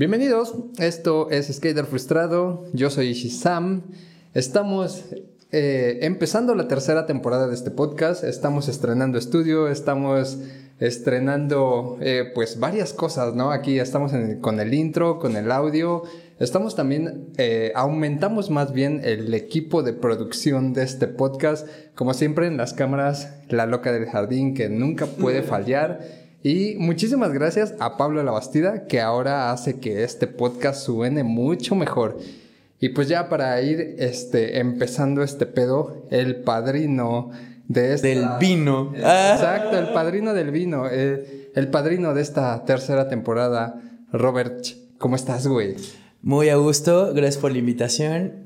Bienvenidos, esto es Skater Frustrado, yo soy Ishizam. Estamos eh, empezando la tercera temporada de este podcast, estamos estrenando estudio, estamos estrenando eh, pues varias cosas, ¿no? Aquí estamos con el intro, con el audio, estamos también, eh, aumentamos más bien el equipo de producción de este podcast, como siempre en las cámaras, la loca del jardín que nunca puede fallar. Y muchísimas gracias a Pablo Labastida, que ahora hace que este podcast suene mucho mejor. Y pues ya para ir este, empezando este pedo, el padrino de. Del vino. Exacto, el padrino del vino. El, el padrino de esta tercera temporada, Robert. ¿Cómo estás, güey? Muy a gusto, gracias por la invitación.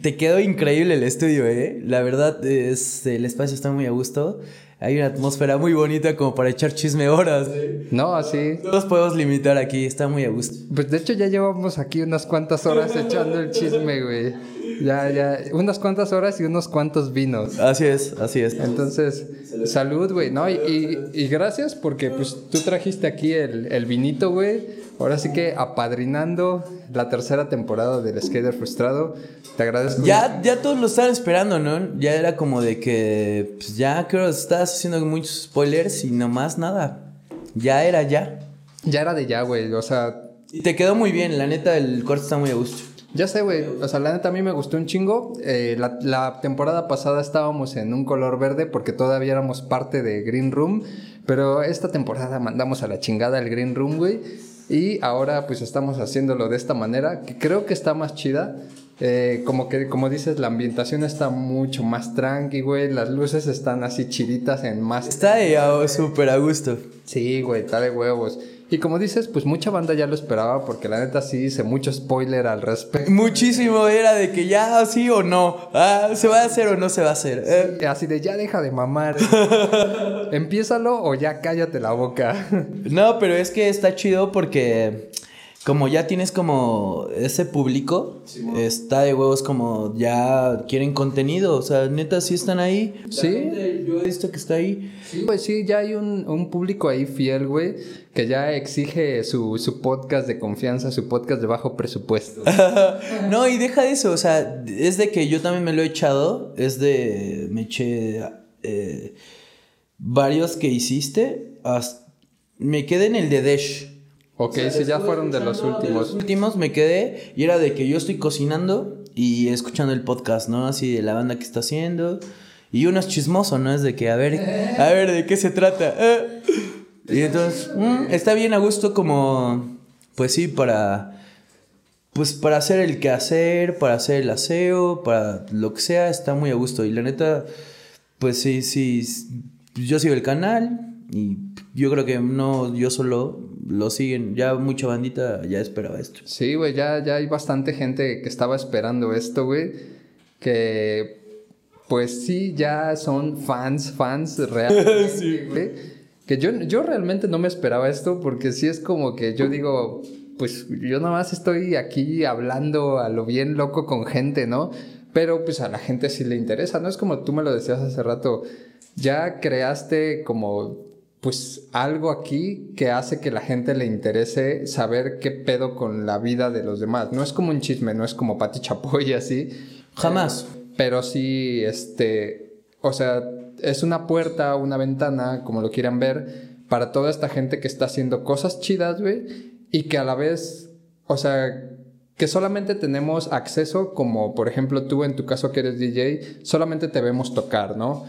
te quedó increíble el estudio, ¿eh? La verdad, es, el espacio está muy a gusto hay una atmósfera muy bonita como para echar chisme horas. No, así. Todos podemos limitar aquí, está muy a gusto. Pues de hecho ya llevamos aquí unas cuantas horas echando el chisme, güey. Ya, ya, unas cuantas horas y unos cuantos vinos. Así es, así es. Entonces, salud, güey, ¿no? Y, y, gracias porque pues tú trajiste aquí el, el vinito, güey. Ahora sí que apadrinando la tercera temporada del Skater Frustrado. Te agradezco. Ya, ya todos lo estaban esperando, ¿no? Ya era como de que, pues ya creo que estás haciendo muchos spoilers y nomás nada. Ya era ya. Ya era de ya, güey. O sea. Y te quedó muy bien, la neta, el corte está muy a gusto. Ya sé, güey. O sea, la neta a mí me gustó un chingo. Eh, la, la, temporada pasada estábamos en un color verde porque todavía éramos parte de Green Room. Pero esta temporada mandamos a la chingada el Green Room, güey. Y ahora pues estamos haciéndolo de esta manera, que creo que está más chida. Eh, como que, como dices, la ambientación está mucho más tranqui, güey. Las luces están así chiditas en más. Está de súper a gusto. Sí, güey, está de huevos. Y como dices, pues mucha banda ya lo esperaba porque la neta sí hice mucho spoiler al respecto. Muchísimo era de que ya sí o no, ah, se va a hacer o no se va a hacer. Eh. Así de ya deja de mamar. Empiézalo o ya cállate la boca. no, pero es que está chido porque como ya tienes como ese público, está de huevos como ya quieren contenido, o sea, neta sí están ahí. Sí. Yo he visto que está ahí. Sí, pues sí, ya hay un, un público ahí fiel, güey, que ya exige su, su, podcast de confianza, su podcast de bajo presupuesto. no, y deja de eso, o sea, es de que yo también me lo he echado, es de, me eché eh, varios que hiciste, me quedé en el de Desh. Ok, si ya fueron de los últimos. Los últimos me quedé y era de que yo estoy cocinando y escuchando el podcast, ¿no? Así de la banda que está haciendo. Y uno es chismoso, ¿no? Es de que, a ver, a ver, ¿de qué se trata? Y entonces, mm, está bien a gusto como, pues sí, para, pues para hacer el quehacer, para hacer el aseo, para lo que sea, está muy a gusto. Y la neta, pues sí, sí, yo sigo el canal y yo creo que no yo solo lo siguen. Ya mucha bandita ya esperaba esto. Sí, güey, ya, ya hay bastante gente que estaba esperando esto, güey. Que pues sí, ya son fans, fans reales. sí, Que yo, yo realmente no me esperaba esto porque sí es como que yo digo, pues yo nada más estoy aquí hablando a lo bien loco con gente, ¿no? Pero pues a la gente sí le interesa, ¿no? Es como tú me lo decías hace rato, ya creaste como pues algo aquí que hace que la gente le interese saber qué pedo con la vida de los demás. No es como un chisme, no es como Pati Chapoy así. Jamás. Pero sí, este, o sea, es una puerta, una ventana, como lo quieran ver, para toda esta gente que está haciendo cosas chidas, güey, y que a la vez, o sea, que solamente tenemos acceso, como por ejemplo tú en tu caso que eres DJ, solamente te vemos tocar, ¿no?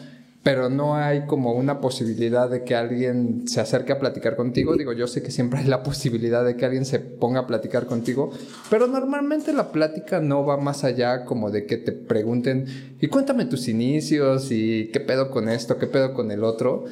Pero no hay como una posibilidad de que alguien se acerque a platicar contigo. Digo, yo sé que siempre hay la posibilidad de que alguien se ponga a platicar contigo, pero normalmente la plática no va más allá como de que te pregunten, y cuéntame tus inicios y qué pedo con esto, qué pedo con el otro.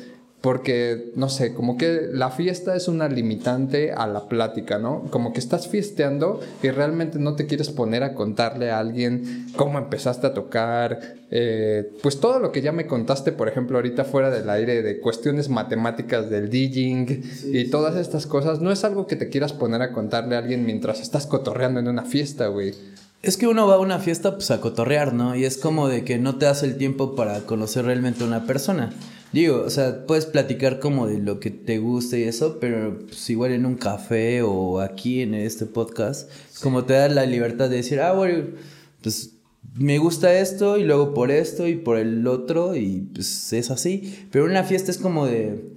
Porque, no sé, como que la fiesta es una limitante a la plática, ¿no? Como que estás fiesteando y realmente no te quieres poner a contarle a alguien cómo empezaste a tocar, eh, pues todo lo que ya me contaste, por ejemplo, ahorita fuera del aire de cuestiones matemáticas del DJing y todas estas cosas, no es algo que te quieras poner a contarle a alguien mientras estás cotorreando en una fiesta, güey. Es que uno va a una fiesta pues a cotorrear, ¿no? Y es como de que no te das el tiempo para conocer realmente a una persona. Digo, o sea, puedes platicar como de lo que te gusta y eso, pero pues igual en un café o aquí en este podcast, como te da la libertad de decir, ah, bueno, pues me gusta esto y luego por esto y por el otro y pues es así. Pero una fiesta es como de,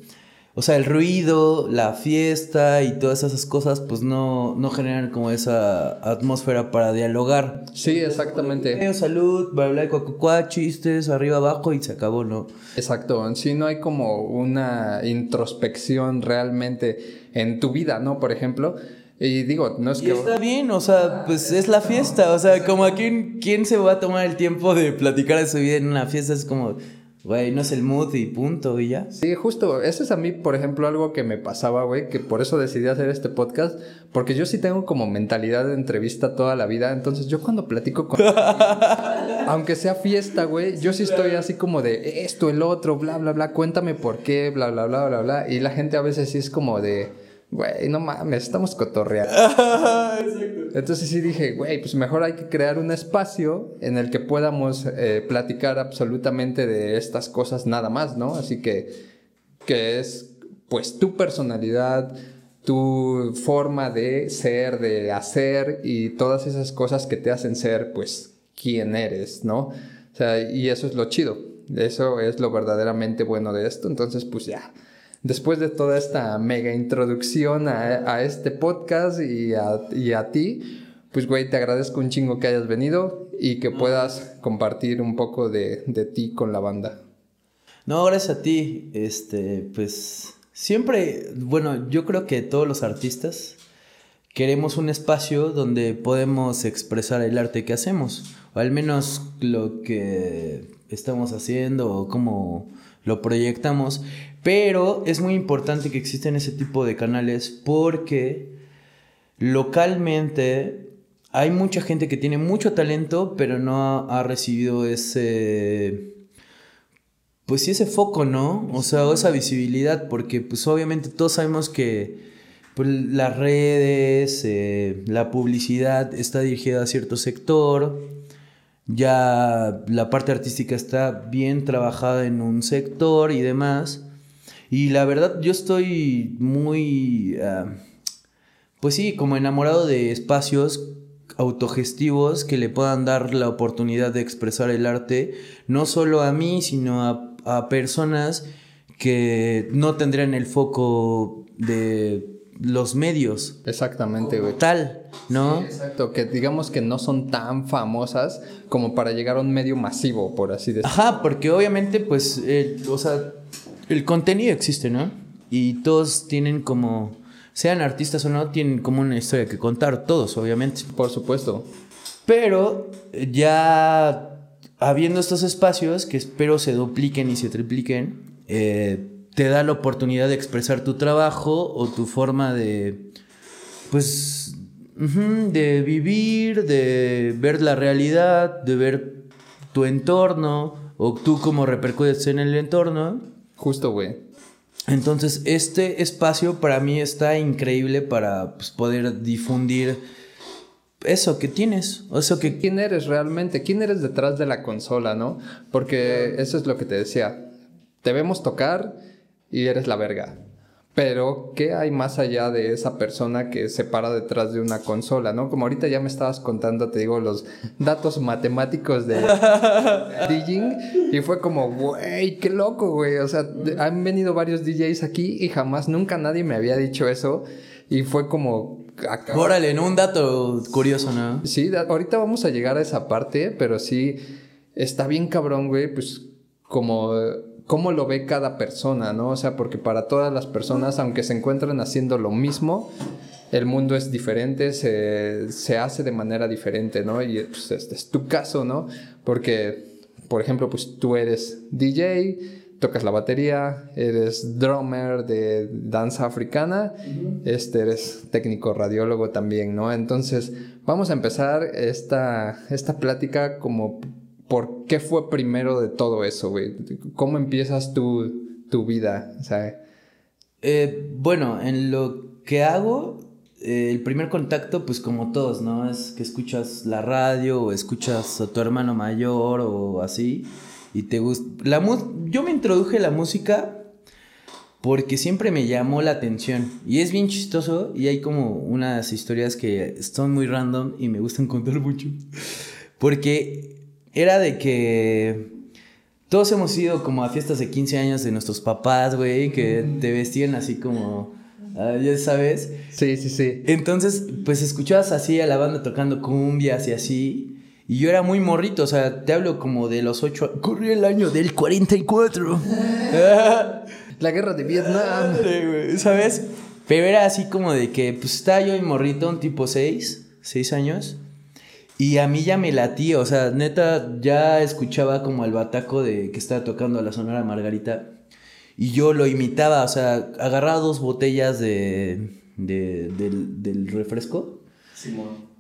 o sea, el ruido, la fiesta y todas esas cosas pues no, no generan como esa atmósfera para dialogar. Sí, exactamente. Eh, salud, bla, bla, cuacucuá, chistes, arriba, abajo y se acabó, ¿no? Exacto, en sí no hay como una introspección realmente en tu vida, ¿no? Por ejemplo, y digo, no es Y que... está bien, o sea, pues es la fiesta, o sea, como a quién, quién se va a tomar el tiempo de platicar de su vida en una fiesta, es como, güey, no es el mood y punto, y ya. Sí, justo, eso es a mí, por ejemplo, algo que me pasaba, güey, que por eso decidí hacer este podcast, porque yo sí tengo como mentalidad de entrevista toda la vida, entonces yo cuando platico con... aunque sea fiesta, güey, yo sí estoy así como de esto, el otro, bla, bla, bla, cuéntame por qué, bla, bla, bla, bla, bla, y la gente a veces sí es como de, güey, no mames, estamos cotorreando. Entonces sí dije, güey, pues mejor hay que crear un espacio en el que podamos eh, platicar absolutamente de estas cosas nada más, ¿no? Así que, que es pues tu personalidad, tu forma de ser, de hacer y todas esas cosas que te hacen ser pues quien eres, ¿no? O sea, y eso es lo chido, eso es lo verdaderamente bueno de esto, entonces pues ya. Después de toda esta mega introducción a, a este podcast y a, y a ti, pues güey, te agradezco un chingo que hayas venido y que puedas compartir un poco de, de ti con la banda. No, gracias a ti, este, pues siempre, bueno, yo creo que todos los artistas queremos un espacio donde podemos expresar el arte que hacemos, o al menos lo que estamos haciendo o cómo lo proyectamos, pero es muy importante que existen ese tipo de canales porque localmente hay mucha gente que tiene mucho talento, pero no ha, ha recibido ese pues sí ese foco, ¿no? O sea, o esa visibilidad, porque pues obviamente todos sabemos que pues, las redes, eh, la publicidad está dirigida a cierto sector, ya la parte artística está bien trabajada en un sector y demás. Y la verdad yo estoy muy, ah, pues sí, como enamorado de espacios autogestivos que le puedan dar la oportunidad de expresar el arte, no solo a mí, sino a a personas que no tendrían el foco de los medios. Exactamente, güey. Tal, ¿no? Sí, exacto, que digamos que no son tan famosas como para llegar a un medio masivo, por así decirlo. Ajá, porque obviamente, pues, el, o sea, el contenido existe, ¿no? Y todos tienen como, sean artistas o no, tienen como una historia que contar, todos, obviamente. Por supuesto. Pero ya habiendo estos espacios que espero se dupliquen y se tripliquen, eh, te da la oportunidad de expresar tu trabajo o tu forma de, pues, de vivir, de ver la realidad, de ver tu entorno o tú cómo repercutes en el entorno. Justo, güey. Entonces, este espacio para mí está increíble para pues, poder difundir eso que tienes, o eso que... ¿Quién eres realmente? ¿Quién eres detrás de la consola, no? Porque eso es lo que te decía. Te vemos tocar y eres la verga. Pero, ¿qué hay más allá de esa persona que se para detrás de una consola, no? Como ahorita ya me estabas contando, te digo, los datos matemáticos de DJing y fue como, güey, qué loco, güey. O sea, han venido varios DJs aquí y jamás, nunca nadie me había dicho eso. Y fue como... acaba- Órale, ¿no? Un dato curioso, ¿no? Sí, ahorita vamos a llegar a esa parte, pero sí está bien cabrón, güey, pues como cómo lo ve cada persona, ¿no? O sea, porque para todas las personas, aunque se encuentran haciendo lo mismo, el mundo es diferente, se, se hace de manera diferente, ¿no? Y pues este es tu caso, ¿no? Porque, por ejemplo, pues tú eres DJ, tocas la batería, eres drummer de danza africana, este eres técnico radiólogo también, ¿no? Entonces, vamos a empezar esta, esta plática como por qué fue primero de todo eso, güey. ¿Cómo empiezas tu, tu vida? Eh, bueno, en lo que hago, eh, el primer contacto, pues como todos, ¿no? Es que escuchas la radio o escuchas a tu hermano mayor o así. y te gusta... Yo me introduje a la música porque siempre me llamó la atención. Y es bien chistoso y hay como unas historias que son muy random y me gustan contar mucho. Porque era de que todos hemos ido como a fiestas de 15 años de nuestros papás, güey, que te vestían así como, ah, ya sabes. Sí, sí, sí. Entonces, pues escuchabas así a la banda tocando cumbias y así. Y yo era muy morrito, o sea, te hablo como de los 8. Corría el año del 44. La guerra de Vietnam. ¿Sabes? Pero era así como de que, pues estaba yo en morrito, un tipo 6, 6 años. Y a mí ya me latía, o sea, neta, ya escuchaba como el bataco de que estaba tocando la Sonora Margarita. Y yo lo imitaba, o sea, agarraba dos botellas de, de- del, del refresco.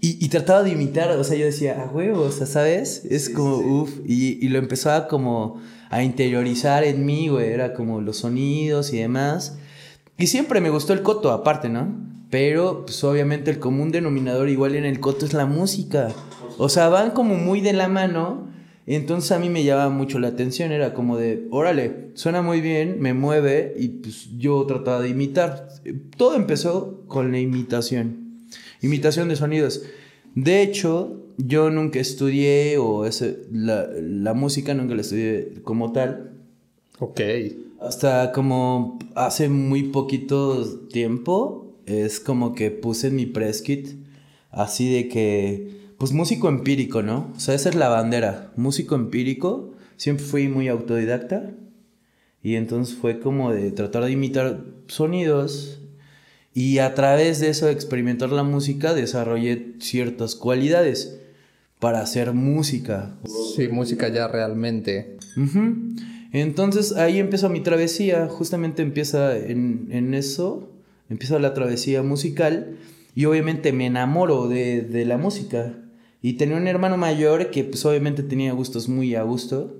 Y, y trataba de imitar, o sea, yo decía, a huevo, o sea, ¿sabes? Es como, uff, y, y lo empezaba como a interiorizar en mí, güey, era como los sonidos y demás. Y siempre me gustó el coto, aparte, ¿no? Pero, pues obviamente el común denominador igual en el coto es la música. O sea, van como muy de la mano. Entonces a mí me llamaba mucho la atención, era como de, órale, suena muy bien, me mueve y pues yo trataba de imitar. Todo empezó con la imitación. Imitación de sonidos. De hecho, yo nunca estudié, o ese, la, la música nunca la estudié como tal. Ok. Hasta como hace muy poquito tiempo, es como que puse en mi press kit, así de que, pues músico empírico, ¿no? O sea, esa es la bandera, músico empírico. Siempre fui muy autodidacta. Y entonces fue como de tratar de imitar sonidos y a través de eso de experimentar la música desarrollé ciertas cualidades para hacer música. Sí, música ya realmente. Entonces ahí empieza mi travesía, justamente empieza en, en eso, empieza la travesía musical y obviamente me enamoro de, de la música. Y tenía un hermano mayor que pues obviamente tenía gustos muy a gusto.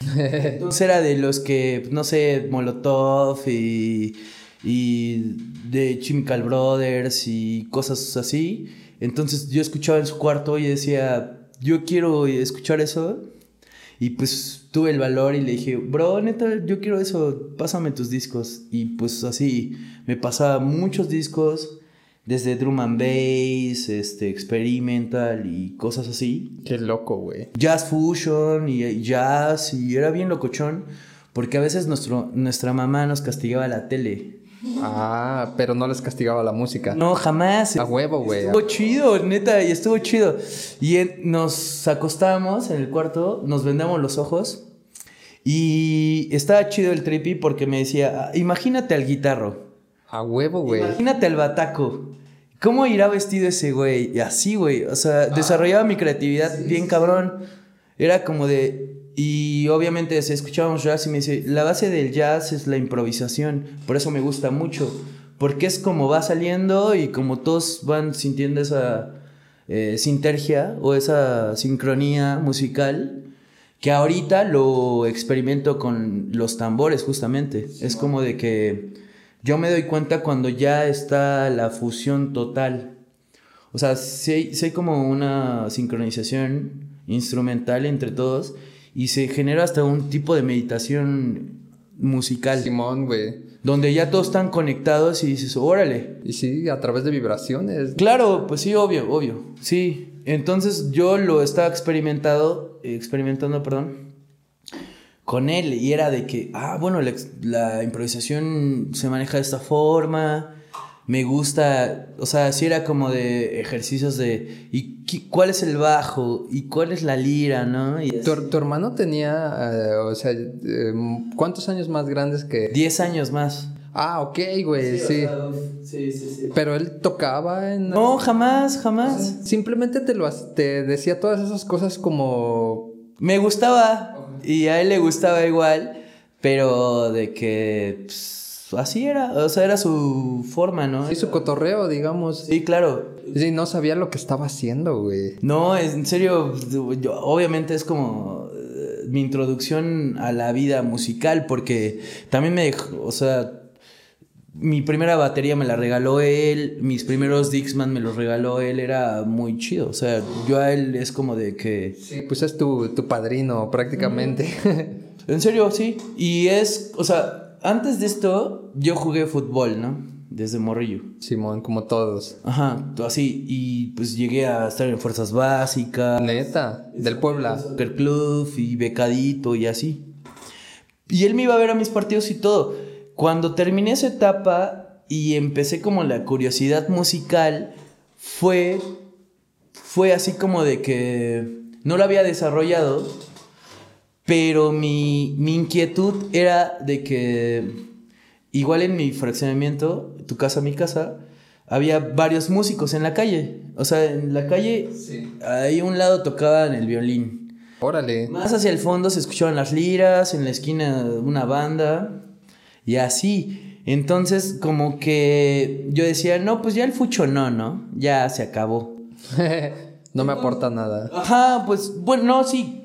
Entonces era de los que, no sé, Molotov y, y de Chemical Brothers y cosas así. Entonces yo escuchaba en su cuarto y decía, yo quiero escuchar eso. Y pues tuve el valor y le dije, bro, neta, yo quiero eso, pásame tus discos. Y pues así, me pasaba muchos discos, desde drum and bass, este, experimental y cosas así. Qué loco, güey. Jazz fusion y y jazz, y era bien locochón, porque a veces nuestro, nuestra mamá nos castigaba la tele. Ah, pero no les castigaba la música. No, jamás. A huevo, güey. Estuvo chido, neta, y estuvo chido. Y en- nos acostábamos en el cuarto, nos vendamos los ojos. Y estaba chido el trippy porque me decía, "Ah, imagínate al guitarro, A huevo, güey. imagínate al bataco. ¿Cómo irá vestido ese güey? Y así, güey. O sea, desarrollaba mi creatividad bien cabrón. Era como de... Y obviamente escuchábamos jazz y me dice, la base del jazz es la improvisación. Por eso me gusta mucho. Porque es como va saliendo y como todos van sintiendo esa eh, sintergia o esa sincronía musical. Que ahorita lo experimento con los tambores justamente. es como de que yo me doy cuenta cuando ya está la fusión total. O sea, hay, sí hay como una sincronización instrumental entre todos y se genera hasta un tipo de meditación musical Simón, güey. donde ya todos están conectados y dices, órale. Y sí, a través de vibraciones. Claro, pues sí, obvio, obvio. Sí. Entonces yo lo estaba experimentado, experimentando, perdón, con él y era de que, ah, bueno, la, la improvisación se maneja de esta forma, me gusta, o sea, sí era como de ejercicios de, ¿y qué- cuál es el bajo? ¿Y cuál es la lira, no? Y Tu, tu hermano tenía, eh, o sea, eh, ¿cuántos años más grandes que...? 10 años más. Ah, ok, güey, sí. sí, sí, sí. Pero él tocaba en... No, jamás, jamás. Simplemente te lo te decía todas esas cosas como... Me gustaba y a él le gustaba igual, pero de que pues, así era, o sea, era su forma, ¿no? Sí, su cotorreo, digamos. Sí, claro. Sí, no sabía lo que estaba haciendo, güey. No, en serio, yo- obviamente es como eh, mi introducción a la vida musical, porque también me dejó, o sea, mi primera batería me la regaló él, mis primeros Dixman me los regaló él, era muy chido. O sea, yo a él es como de que... Sí, pues es tu, tu padrino prácticamente. En serio, sí. Y es, o sea, antes de esto yo jugué fútbol, ¿no? Desde morrillo. Simón, como todos. Ajá, así. Y pues llegué a estar en fuerzas básicas. Neta, del Puebla. Soccer Club y becadito y así. Y él me iba a ver a mis partidos y todo. Cuando terminé esa etapa y empecé como la curiosidad musical, fue, fue así como de que no lo había desarrollado, pero mi, mi inquietud era de que igual en mi fraccionamiento, tu casa, mi casa, había varios músicos en la calle. O sea, en la calle, ahí a un lado tocaban el violín. Órale. Más hacia el fondo se escuchaban las liras, en la esquina una banda y así. Entonces, como que yo decía, no, pues ya el fucho no, ¿no? Ya se acabó. no me aporta nada. Ajá, pues bueno, no, sí.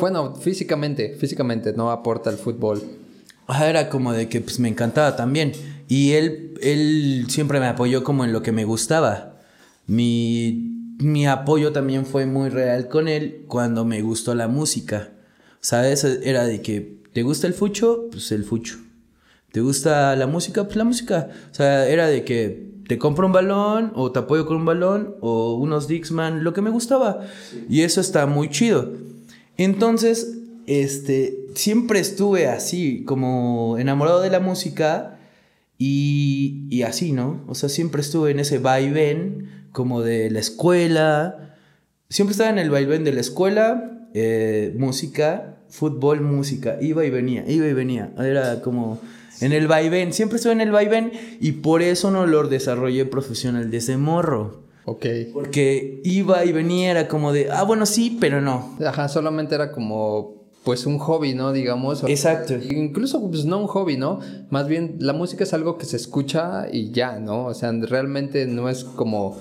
Bueno, físicamente, físicamente no aporta el fútbol. Era como de que pues me encantaba también. Y él, él siempre me apoyó como en lo que me gustaba. Mi, mi apoyo también fue muy real con él cuando me gustó la música. ¿Sabes? Era de que, ¿te gusta el fucho? Pues el fucho. ¿Te gusta la música? Pues la música. O sea, era de que te compro un balón o te apoyo con un balón o unos Dixman, lo que me gustaba. Y eso está muy chido. Entonces, este, siempre estuve así, como enamorado de la música y, así, ¿no? O sea, siempre estuve en ese vaivén como de la escuela. Siempre estaba en el vaivén de la escuela, eh, música, fútbol, música. Iba y venía, iba y venía. Era como en el vaivén. Siempre estuve en el vaivén y por eso no lo desarrollé profesional desde morro. Ok. Porque iba y venía, era como de, ah, bueno, sí, pero no. Ajá, solamente era como, pues, un hobby, ¿no? Digamos. Exacto. Incluso, pues, no un hobby, ¿no? Más bien, la música es algo que se escucha y ya, ¿no? O sea, realmente no es como...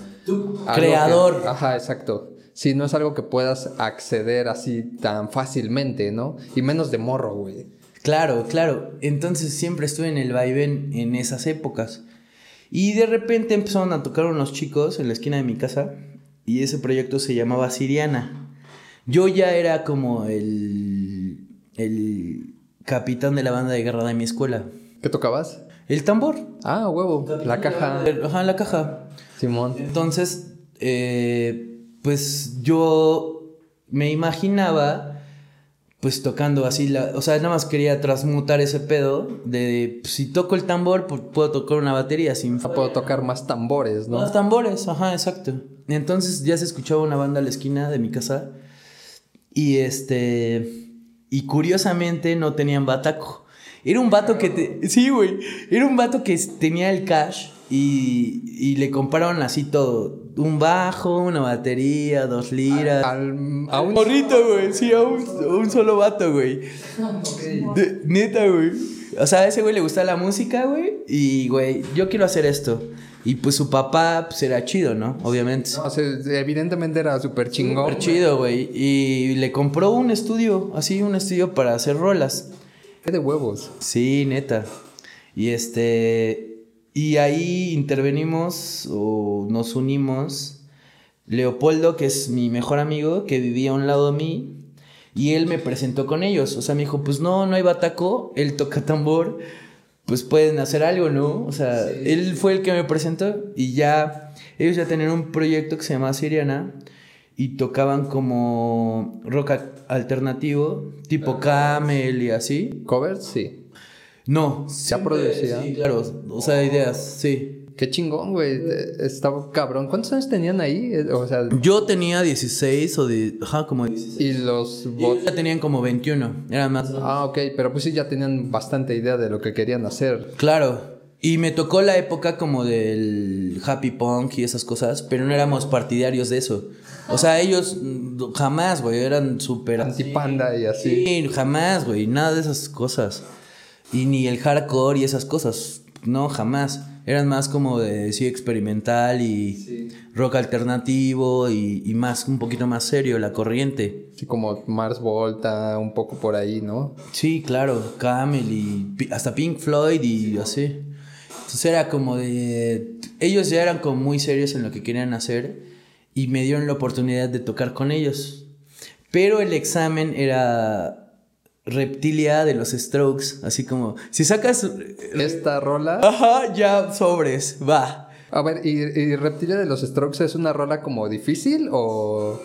Creador. ajá, exacto. Sí, no es algo que puedas acceder así tan fácilmente, ¿no? Y menos de morro, güey. Claro, claro. Entonces siempre estuve en el vaivén en esas épocas. Y de repente empezaron a tocar unos chicos en la esquina de mi casa y ese proyecto se llamaba Siriana. Yo ya era como el, el capitán de la banda de guerra de mi escuela. ¿Qué tocabas? El tambor. Ah, huevo. La caja. Ajá, la caja. Simón. Entonces, eh, pues yo me imaginaba pues tocando así, la, o sea, nada más quería transmutar ese pedo de pues, si toco el tambor, pues puedo tocar una batería sin... Puedo tocar más tambores, ¿no? Más tambores, ajá, exacto. Entonces ya se escuchaba una banda a la esquina de mi casa y este... Y curiosamente no tenían bataco. Era un vato que te... Sí, güey. Era un vato que tenía el cash y, y le compraron así todo. Un bajo, una batería, dos liras. Al- A un morrito, güey. Sí, a un, un solo vato, güey. De- neta, güey. O sea, a ese güey le gusta la música, güey. Y, güey, yo quiero hacer esto. Y pues su papá, pues era chido, ¿no? Obviamente. O sea, evidentemente era súper chingón. Súper chido, güey. Y le compró un estudio, así, un estudio para hacer rolas. ¿Qué de huevos? Sí, neta. Y este. Y ahí intervenimos o nos unimos. Leopoldo, que es mi mejor amigo, que vivía a un lado de mí. Y él me presentó con ellos. O sea, me dijo: Pues no, no hay bataco. Él toca tambor. Pues pueden hacer algo, ¿no? O sea, él fue el que me presentó. Y ya. Ellos ya tenían un proyecto que se llamaba Siriana. Y tocaban como rock alternativo, tipo Camel y así. ¿Covers? Sí. No. ¿Ya producía? Sí, claro. O sea, ideas, sí. Qué chingón, güey. Estaba cabrón. ¿Cuántos años tenían ahí? O sea, Yo tenía 16 o de... Ajá, como 16. y los Y bot- ya tenían como 21. Eran más... Ah, ok. Pero pues sí ya tenían bastante idea de lo que querían hacer. Claro. Y me tocó la época como del happy punk y esas cosas, pero no éramos partidarios de eso. O sea, ellos mm, jamás, güey, eran súper... Antipanda y así. Sí, jamás, güey, nada de esas cosas. Y ni el hardcore y esas cosas, no, jamás. Eran más como de sí experimental y rock alternativo y, y más, un poquito más serio, la corriente. Así como Mars Volta, un poco por ahí, ¿no? Sí, claro, Camel y hasta Pink Floyd y así. Entonces era como de... Ellos ya eran como muy serios en lo que querían hacer y me dieron la oportunidad de tocar con ellos. Pero el examen era reptilia de los strokes, así como, si sacas... Esta rola... Ajá, ya sobres, va. A ver, ¿y, y Reptilia de los Strokes es una rola como difícil o...?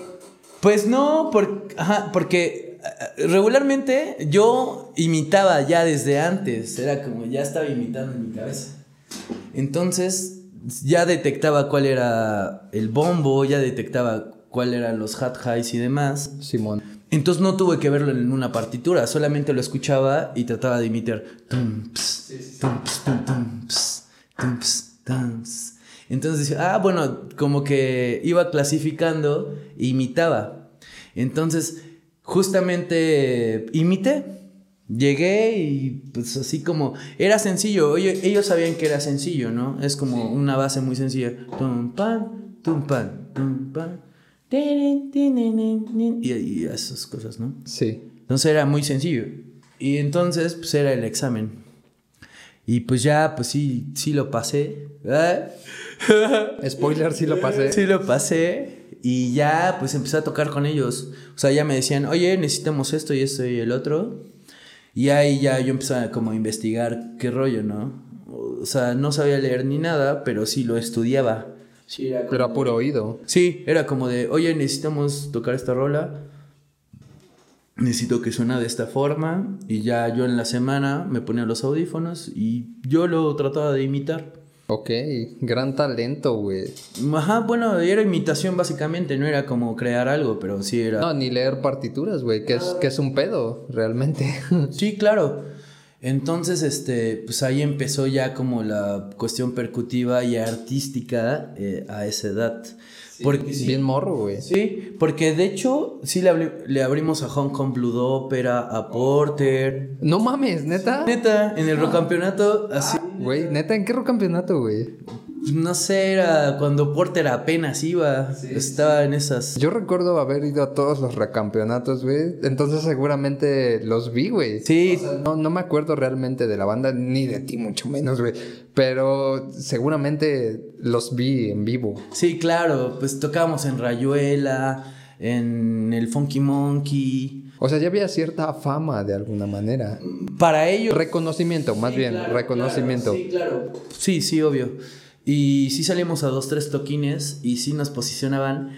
Pues no, por, ajá, porque eh, regularmente yo imitaba ya desde antes, era como ya estaba imitando en mi cabeza. Entonces ya detectaba cuál era el bombo, ya detectaba cuál eran los hat highs y demás. Simón. Entonces no tuve que verlo en una partitura, solamente lo escuchaba y trataba de imitar. Entonces decía, ah, bueno, como que iba clasificando e imitaba. Entonces, justamente imité. Llegué y pues así como era sencillo, Oye, ellos sabían que era sencillo, ¿no? Es como una base muy sencilla. Tum pan, tum pan, tum pan. Y, y esas cosas, ¿no? Sí. Entonces era muy sencillo. Y entonces pues era el examen. Y pues ya, pues sí, sí lo pasé. Spoiler, sí lo pasé. Sí lo pasé. Y ya, pues empecé a tocar con ellos. O sea, ya me decían, oye, necesitamos esto y esto y el otro. Y ahí ya yo empecé a como a investigar qué rollo, ¿no? O sea, no sabía leer ni nada, pero sí lo estudiaba. Sí, era Pero a puro oído. Sí, era como de, oye, necesitamos tocar esta rola. Necesito que suena de esta forma. Y ya yo en la semana me ponía los audífonos y yo lo trataba de imitar. Ok, gran talento, güey. Ajá, bueno, era imitación básicamente, no era como crear algo, pero sí era... No, ni leer partituras, güey, que es, que es un pedo, realmente. Sí, claro. Entonces, este, pues ahí empezó ya como la cuestión percutiva y artística eh, a esa edad. Porque, Bien morro, güey. Sí, porque de hecho sí le, abri- le abrimos a Hong Kong Blue Opera, a Porter. No mames, neta. Neta, en el campeonato así, Güey, neta, ¿en qué campeonato, güey? No sé, era cuando Porter apenas iba, estaba en esas. Yo recuerdo haber ido a todos los recampeonatos, güey. Entonces seguramente los vi, güey. Sí, No, no me acuerdo realmente de la banda, ni de ti, mucho menos, güey. Pero seguramente los vi en vivo. sí, claro, pues tocábamos en Rayuela, en el Funky Monkey. O sea, ya había cierta fama de alguna manera. Para ellos Reconocimiento, más bien, reconocimiento. Sí, claro. Sí, sí, obvio. Y sí salimos a dos, tres toquines y sí nos posicionaban.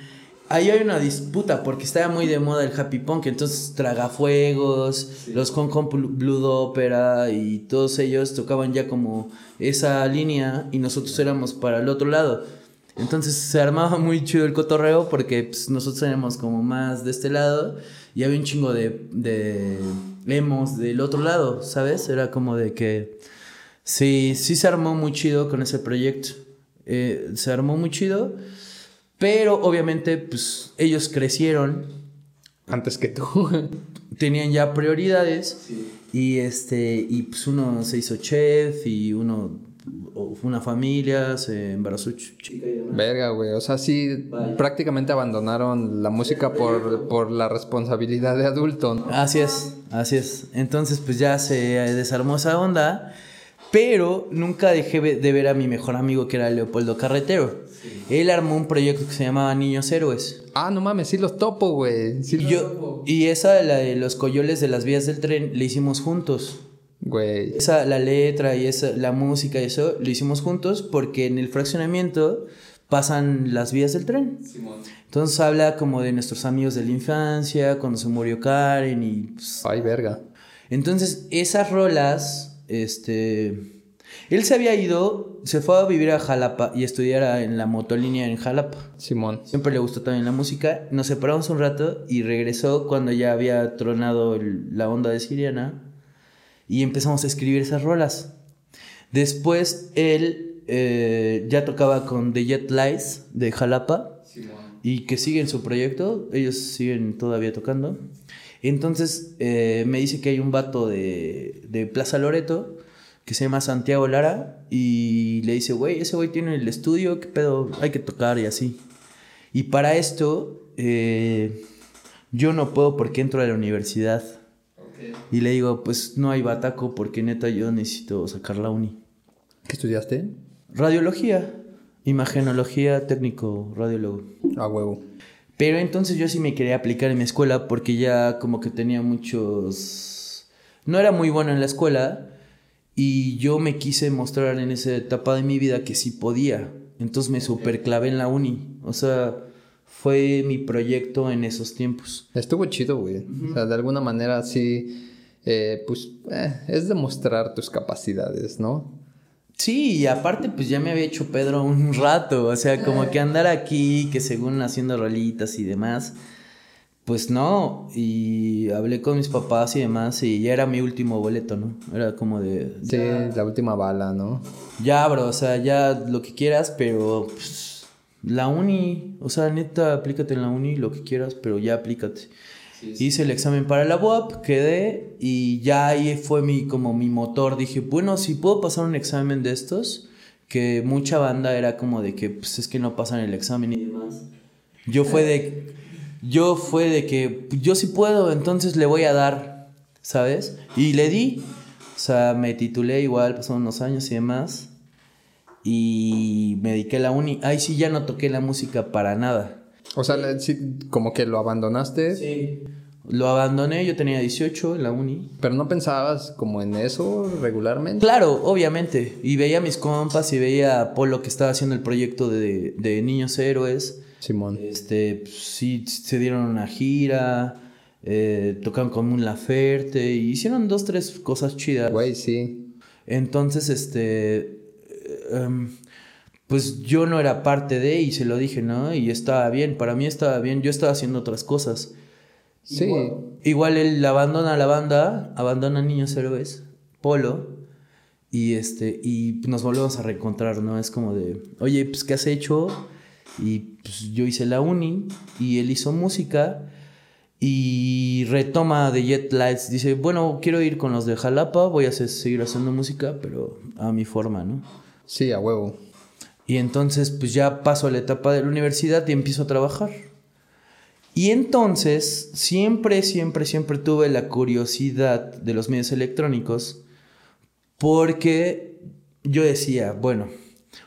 Ahí hay una disputa porque estaba muy de moda el happy punk, entonces Tragafuegos, los Hong Kong Blu- Blue Opera y todos ellos tocaban ya como esa línea y nosotros éramos para el otro lado. Entonces se armaba muy chido el cotorreo porque pues, nosotros éramos como más de este lado y había un chingo de, de emos del otro lado, ¿sabes? Era como de que sí, sí se armó muy chido con ese proyecto. Eh, se armó muy chido, pero obviamente pues ellos crecieron Antes que tú. tenían ya prioridades y este y pues uno se hizo chef y uno fue una familia se embarazó ch- chica y demás. Verga, güey. O sea, sí, prácticamente abandonaron la música por, por la responsabilidad de adulto, ¿no? Así es, así es. Entonces pues ya se desarmó esa onda, pero nunca dejé de ver a mi mejor amigo que era Leopoldo Carretero. Él armó un proyecto que se llamaba Niños Héroes. Ah, no mames, sí los topo, güey. Sí Y los yo topo. y esa la de los coyoles de las vías del tren la hicimos juntos. Güey. Esa, la letra y esa, la música y eso lo hicimos juntos porque en el fraccionamiento pasan las vías del tren. Entonces habla como de nuestros amigos de la infancia, cuando se murió Karen y... pues, Ay, verga. entonces esas rolas, este... Él se había ido, se fue a vivir a Jalapa y estudiar en la motolínea en Jalapa. Simón. Siempre le gustó también la música. Nos separamos un rato y regresó cuando ya había tronado el- la onda de Siriana. Y empezamos a escribir esas rolas. Después él eh, ya tocaba con The Jet Lies de Jalapa. Y que siguen su proyecto. Ellos siguen todavía tocando. Entonces eh, me dice que hay un vato de, de Plaza Loreto que se llama Santiago Lara. Y le dice, güey, ese güey tiene el estudio, ¿qué pedo? Hay que tocar y así. Y para esto, eh, yo no puedo porque entro a la universidad. Y le digo, pues no hay bataco porque neta yo necesito sacar la uni. ¿Qué estudiaste? Radiología, imagenología, técnico, radiólogo. A huevo. Pero entonces yo sí me quería aplicar en mi escuela porque ya como que tenía muchos... No era muy bueno en la escuela y yo me quise mostrar en esa etapa de mi vida que sí podía. Entonces me superclavé en la uni. O sea, fue mi proyecto en esos tiempos. Estuvo chido, güey. O sea, de alguna manera sí, eh, pues eh, es demostrar tus capacidades, ¿no? Sí, y aparte pues ya me había hecho Pedro un rato, o sea, como que andar aquí, que según haciendo rolitas y demás, pues no, y hablé con mis papás y demás y ya era mi último boleto, ¿no? Era como de... Sí, la última bala, ¿no? Ya, bro, o sea, ya lo que quieras, pero pues, la uni, o sea, neta, aplícate en la uni, lo que quieras, pero ya aplícate. Hice el examen para la UAP, quedé y ya ahí fue mi, como mi motor. Dije, bueno, si puedo pasar un examen de estos, que mucha banda era como de que, pues es que no pasan el examen y demás. Yo fue de, yo fue de que, yo sí puedo, entonces le voy a dar, ¿sabes? Y le di, o sea, me titulé igual, pasaron unos años y demás. Y me dediqué a la uni. Ahí sí ya no toqué la música para nada. O sea, sí, como que lo abandonaste. Sí. Lo abandoné, yo tenía 18 en la uni. Pero no pensabas como en eso regularmente. Claro, obviamente. Y veía a mis compas y veía a Polo que estaba haciendo el proyecto de, de Niños Héroes. Simón. Este, pues, sí, se dieron una gira. Eh, tocaron con un Laferte. Y hicieron dos, tres cosas chidas. Güey, sí. Entonces, este. eh, em, pues yo no era parte de y se lo dije, ¿no? Y estaba bien, para mí estaba bien, yo estaba haciendo otras cosas. Sí. Igual, igual él abandona la banda, abandona Niños Héroes, Polo, y este, y nos volvemos a reencontrar, ¿no? Es como de, oye, pues, ¿qué has hecho? Y pues yo hice la uni, y él hizo música, y retoma de Jet Lights, dice, bueno, quiero ir con los de Jalapa, voy a hacer- seguir haciendo música, pero a mi forma, ¿no? Sí, a huevo. Y entonces pues ya paso a la etapa de la universidad y empiezo a trabajar. Y entonces siempre, siempre, siempre tuve la curiosidad de los medios electrónicos porque yo decía, bueno,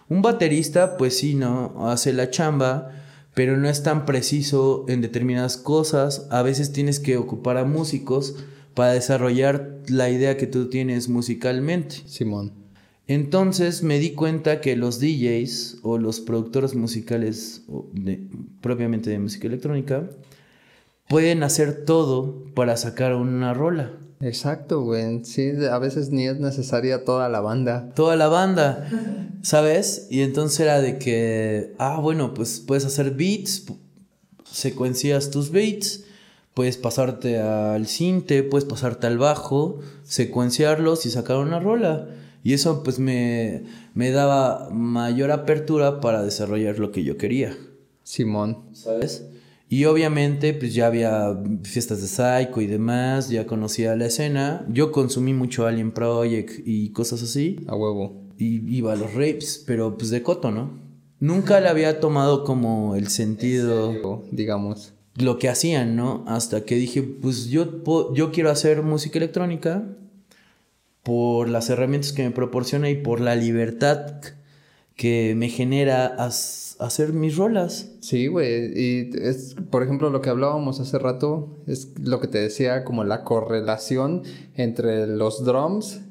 un baterista pues sí, ¿no? Hace la chamba, pero no es tan preciso en determinadas cosas. A veces tienes que ocupar a músicos para desarrollar la idea que tú tienes musicalmente. Simón. Entonces me di cuenta que los DJs o los productores musicales o de- propiamente de música electrónica pueden hacer todo para sacar una rola. Exacto, güey. Sí, a veces ni es necesaria toda la banda. Toda la banda, ¿sabes? Y entonces era de que, ah, bueno, pues puedes hacer beats, secuencias tus beats, puedes pasarte al cinte, puedes pasarte al bajo, secuenciarlos y sacar una rola. Y eso pues me, me daba mayor apertura para desarrollar lo que yo quería, Simón. ¿sabes? Y obviamente pues ya había fiestas de Psycho y demás, ya conocía la escena. Yo consumí mucho Alien Project y cosas así. A huevo. Y iba a los rapes, pero pues de coto, ¿no? Nunca le había tomado como el sentido, Digamos. lo que hacían, ¿no? Hasta que dije, pues yo, yo quiero hacer música electrónica por las herramientas que me proporciona y por la libertad que me genera hacer mis rolas. Sí, güey. Y es, por ejemplo, lo que hablábamos hace rato es lo que te decía, como la correlación entre los drums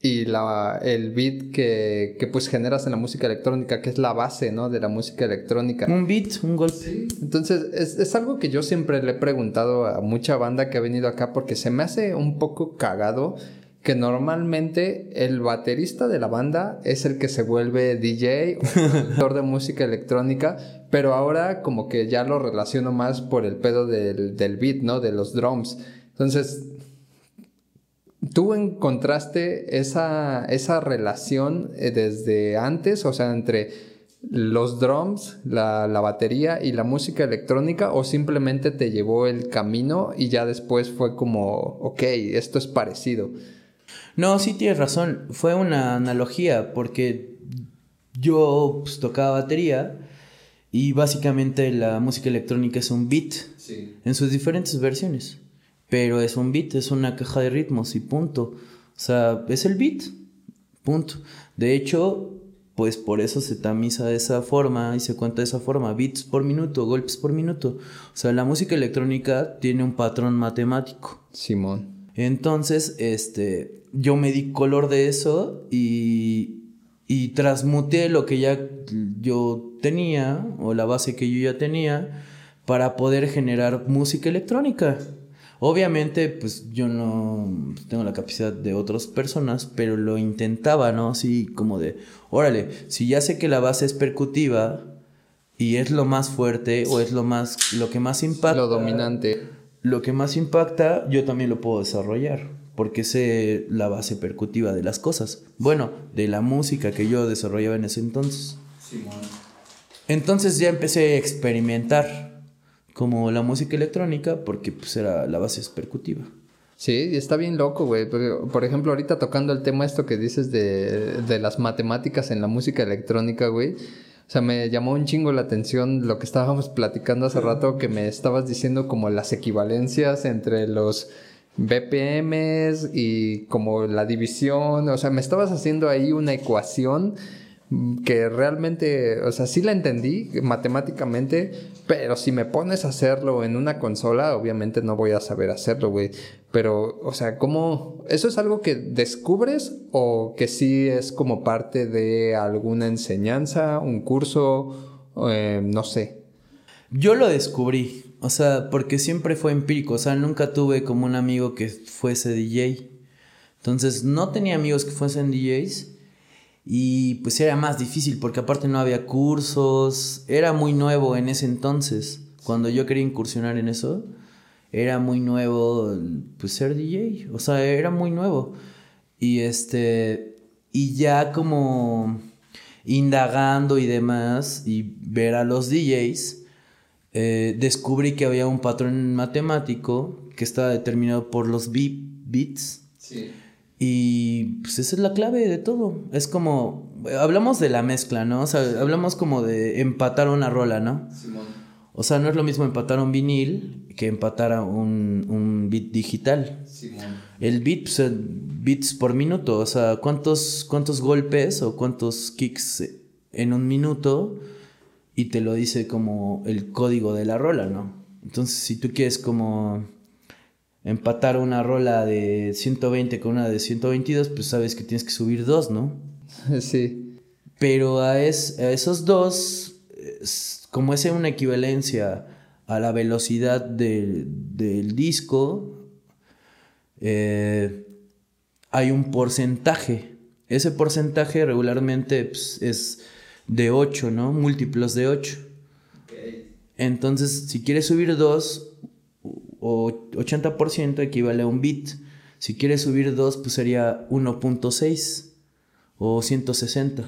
y la, el beat que, que pues generas en la música electrónica, que es la base, ¿no? De la música electrónica. Un beat, un golpe. Entonces, es, es algo que yo siempre le he preguntado a mucha banda que ha venido acá porque se me hace un poco cagado que normalmente el baterista de la banda es el que se vuelve DJ o productor de música electrónica, pero ahora como que ya lo relaciono más por el pedo del, del beat, ¿no? De los drums. Entonces, ¿tú encontraste esa, esa relación eh, desde antes? O sea, entre los drums, la, la batería y la música electrónica o simplemente te llevó el camino y ya después fue como, ok, esto es parecido. No, sí tienes razón. Fue una analogía porque yo pues, tocaba batería y básicamente la música electrónica es un beat en sus diferentes versiones. Pero es un beat, es una caja de ritmos y punto. O sea, es el beat. Punto. De hecho, pues por eso se tamiza de esa forma y se cuenta de esa forma, bits por minuto, golpes por minuto. O sea, la música electrónica tiene un patrón matemático. Simón. Entonces, este, yo me di color de eso y, y transmuté lo que ya yo tenía, o la base que yo ya tenía, para poder generar música electrónica. Obviamente, pues yo no tengo la capacidad de otras personas, pero lo intentaba, ¿no? Así como de, órale, si ya sé que la base es percutiva y es lo más fuerte o es lo más, lo que más impacta. Lo dominante. Lo que más impacta, yo también lo puedo desarrollar, porque sé la base percutiva de las cosas. Bueno, de la música que yo desarrollaba en ese entonces. Entonces ya empecé a experimentar como la música electrónica porque pues era la base es percutiva. Sí, está bien loco, güey. Por ejemplo, ahorita tocando el tema esto que dices de, de las matemáticas en la música electrónica, güey. O sea, me llamó un chingo la atención lo que estábamos platicando hace rato, que me estabas diciendo como las equivalencias entre los BPMs y como la división. O sea, me estabas haciendo ahí una ecuación que realmente, o sea, sí la entendí matemáticamente, pero si me pones a hacerlo en una consola, obviamente no voy a saber hacerlo, güey. Pero, o sea, ¿cómo? ¿Eso es algo que descubres o que sí es como parte de alguna enseñanza, un curso, eh, no sé? Yo lo descubrí, o sea, porque siempre fue empírico, o sea, nunca tuve como un amigo que fuese DJ. Entonces, no tenía amigos que fuesen DJs y pues era más difícil porque aparte no había cursos, era muy nuevo en ese entonces, cuando yo quería incursionar en eso, era muy nuevo pues ser DJ, o sea, era muy nuevo. Y este y ya como indagando y demás y ver a los DJs, eh, descubrí que había un patrón matemático que estaba determinado por los beats. Sí. Y pues esa es la clave de todo. Es como, hablamos de la mezcla, ¿no? O sea, hablamos como de empatar una rola, ¿no? Simón. O sea, no es lo mismo empatar un vinil que empatar a un, un beat digital. Simón. El beat, pues, beats por minuto, o sea, ¿cuántos, cuántos golpes o cuántos kicks en un minuto y te lo dice como el código de la rola, ¿no? Entonces, si tú quieres como empatar una rola de 120 con una de 122, pues sabes que tienes que subir dos, ¿no? Sí. Pero a, esos dos, como es una equivalencia a la velocidad del disco, eh, hay un porcentaje. Ese porcentaje regularmente pues, es de 8, ¿no? Múltiplos de 8. Entonces, si quieres subir dos, o 80% equivale a un bit. Si quieres subir 2, pues sería 1.6 o 160.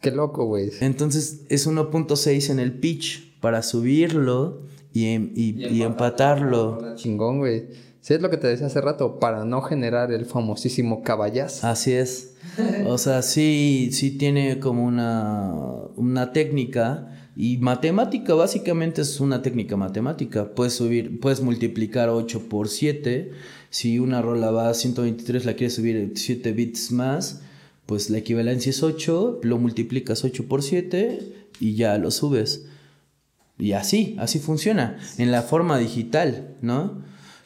Qué loco, güey. Entonces es 1.6 en el pitch para subirlo y, em, y, empatarlo. Chingón, güey. Sí, es lo que te decía hace rato, para no generar el famosísimo caballazo. Así es. O sea, sí, sí tiene como una, una técnica y matemática básicamente es una técnica matemática. Puedes subir, puedes multiplicar 8 por 7. Si una rola va a 123, la quieres subir 7 bits más, pues la equivalencia es 8, lo multiplicas 8 por 7 y ya lo subes. Y así, así funciona, en la forma digital, ¿no?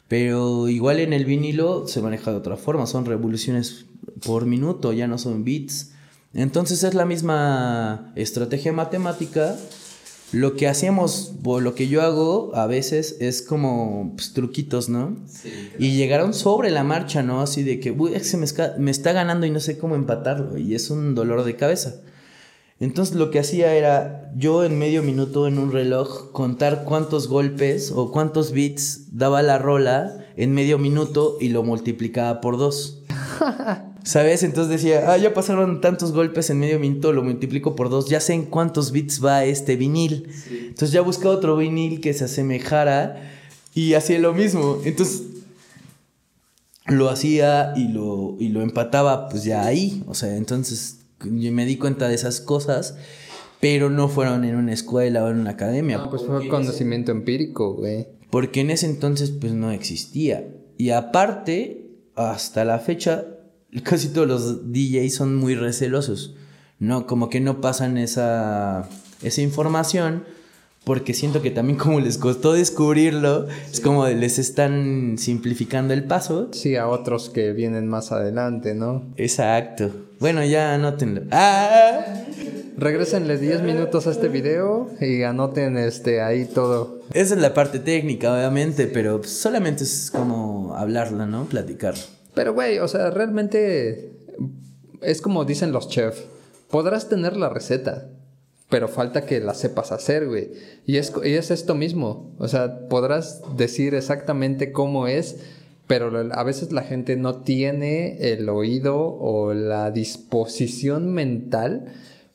Pero igual en el vinilo se maneja de otra forma, son revoluciones por minuto, ya no son bits. Entonces es la misma estrategia matemática. Lo que hacíamos, o lo que yo hago a veces es como pues, truquitos, ¿no? Sí, Y llegaron sobre la marcha, ¿no? Así de que, uy, se me, me está ganando y no sé cómo empatarlo. Y es un dolor de cabeza. Entonces lo que hacía era yo en medio minuto en un reloj contar cuántos golpes o cuántos beats daba la rola en medio minuto y lo multiplicaba por dos. ¿Sabes? Entonces decía, ah, ya pasaron tantos golpes en medio minuto, lo multiplico por dos, ya sé en cuántos bits va este vinil. Entonces ya buscaba otro vinil que se asemejara y hacía lo mismo. Entonces lo hacía y lo, y lo empataba pues ya ahí. O sea, entonces yo me di cuenta de esas cosas, pero no fueron en una escuela o en una academia. No, pues fue conocimiento empírico, güey. Porque en ese entonces pues no existía. Y aparte, hasta la fecha casi todos los DJs son muy recelosos. No, como que no pasan esa, esa información porque siento que también como les costó descubrirlo, es como les están simplificando el paso. Sí, a otros que vienen más adelante, ¿no? Exacto. Bueno, ya anótenlo. ¡Ah! Regrésenle 10 minutos a este video y anoten este ahí todo. Esa es la parte técnica, obviamente, pero solamente es como hablarla, ¿no? Platicar. Pero, güey, o sea, realmente es como dicen los chefs. Podrás tener la receta, pero falta que la sepas hacer, güey. Y es, y es esto mismo. O sea, podrás decir exactamente cómo es, pero a veces la gente no tiene el oído o la disposición mental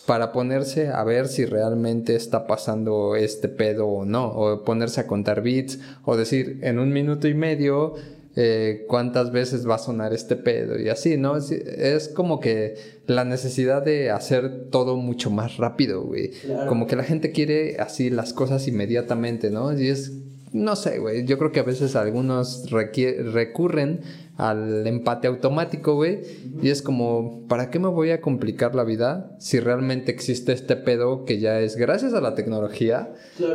para ponerse a ver si realmente está pasando este pedo o no, o ponerse a contar bits, o decir en un minuto y medio eh, cuántas veces va a sonar este pedo y así, ¿no? Es, como que la necesidad de hacer todo mucho más rápido, güey. Como que la gente quiere así las cosas inmediatamente, ¿no? Y es, no sé, güey. Yo creo que a veces algunos recurren al empate automático, güey. Y es como, ¿para qué me voy a complicar la vida si realmente existe este pedo que ya es gracias a la tecnología?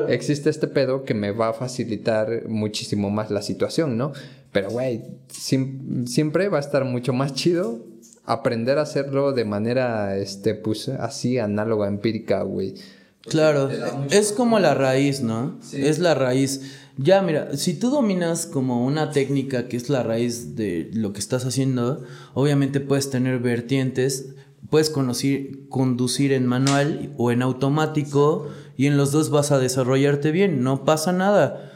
Existe este pedo que me va a facilitar muchísimo más la situación, ¿no? Pero, güey, siempre va a estar mucho más chido aprender a hacerlo de manera, este, pues, así, análoga, empírica, güey. Claro, es como la raíz, ¿no? Es la raíz. Ya, mira, si tú dominas como una técnica que es la raíz de lo que estás haciendo, obviamente puedes tener vertientes, puedes conocer, conducir en manual o en automático y en los dos vas a desarrollarte bien, no pasa nada.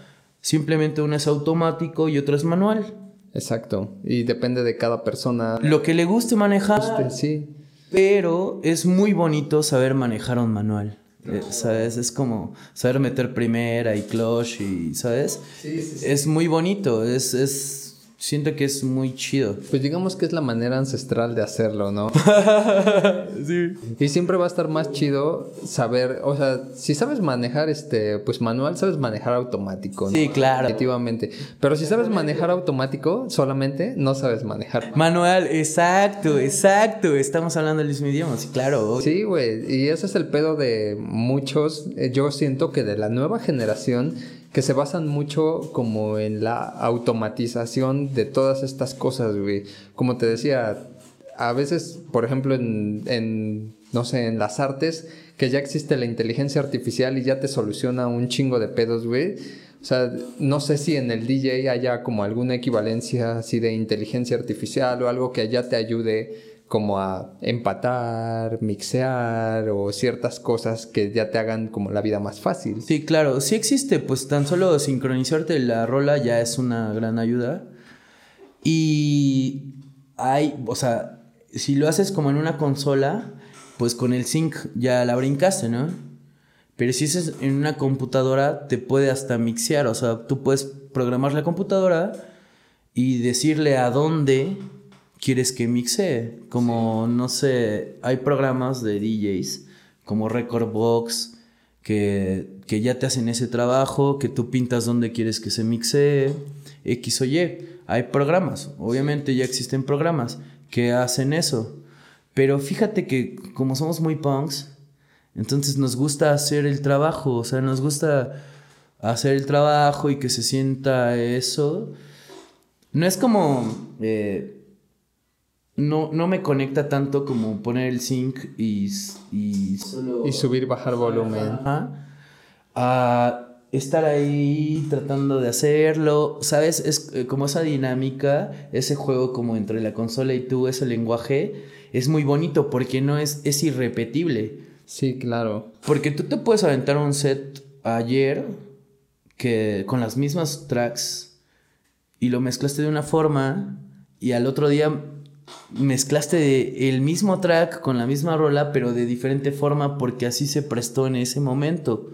Simplemente uno es automático y otro es manual. Exacto. Y depende de cada persona. Lo que le guste manejar. sí. Pero es muy bonito saber manejar un manual. Eh, ¿Sabes? Es como saber meter primera y clutch y, ¿sabes? Sí, sí, sí. Es muy bonito. Es, es Siento que es muy chido. Pues digamos que es la manera ancestral de hacerlo, ¿no? sí. Y siempre va a estar más chido saber, o sea, si sabes manejar este, pues manual, sabes manejar automático, ¿no? Sí, claro. Definitivamente. Pero si sabes manejar automático, solamente no sabes manejar. Manual, exacto, exacto. Estamos hablando el mismo idioma, sí, claro. Sí, güey. Y ese es el pedo de muchos. Eh, yo siento que de la nueva generación que se basan mucho como en la automatización de todas estas cosas, güey. Como te decía, a veces, por ejemplo, en, no sé, en las artes, que ya existe la inteligencia artificial y ya te soluciona un chingo de pedos, güey. O sea, no sé si en el DJ haya como alguna equivalencia así de inteligencia artificial o algo que ya te ayude como a empatar, mixear o ciertas cosas que ya te hagan como la vida más fácil. Sí, claro, sí existe, pues tan solo sincronizarte la rola ya es una gran ayuda. Y hay, o sea, si lo haces como en una consola, pues con el sync ya la brincaste, ¿no? Pero si es en una computadora, te puede hasta mixear, o sea, tú puedes programar la computadora y decirle a dónde quieres que mixe. Como, no sé, hay programas de DJs como Record Box que, que, ya te hacen ese trabajo, que tú pintas donde quieres que se mixe, X o Y. Hay programas, obviamente ya existen programas que hacen eso. Pero fíjate que como somos muy punks, entonces nos gusta hacer el trabajo, o sea, nos gusta hacer el trabajo y que se sienta eso. No es como... Eh, no, no me conecta tanto como poner el sync y, y Y subir, bajar volumen. A estar ahí tratando de hacerlo, ¿sabes? Es eh, como esa dinámica, ese juego como entre la consola y tú, ese lenguaje, es muy bonito porque no es, es irrepetible. Sí, claro. Porque tú te puedes aventar un set ayer que con las mismas tracks y lo mezclaste de una forma y al otro día mezclaste el mismo track con la misma rola, pero de diferente forma porque así se prestó en ese momento.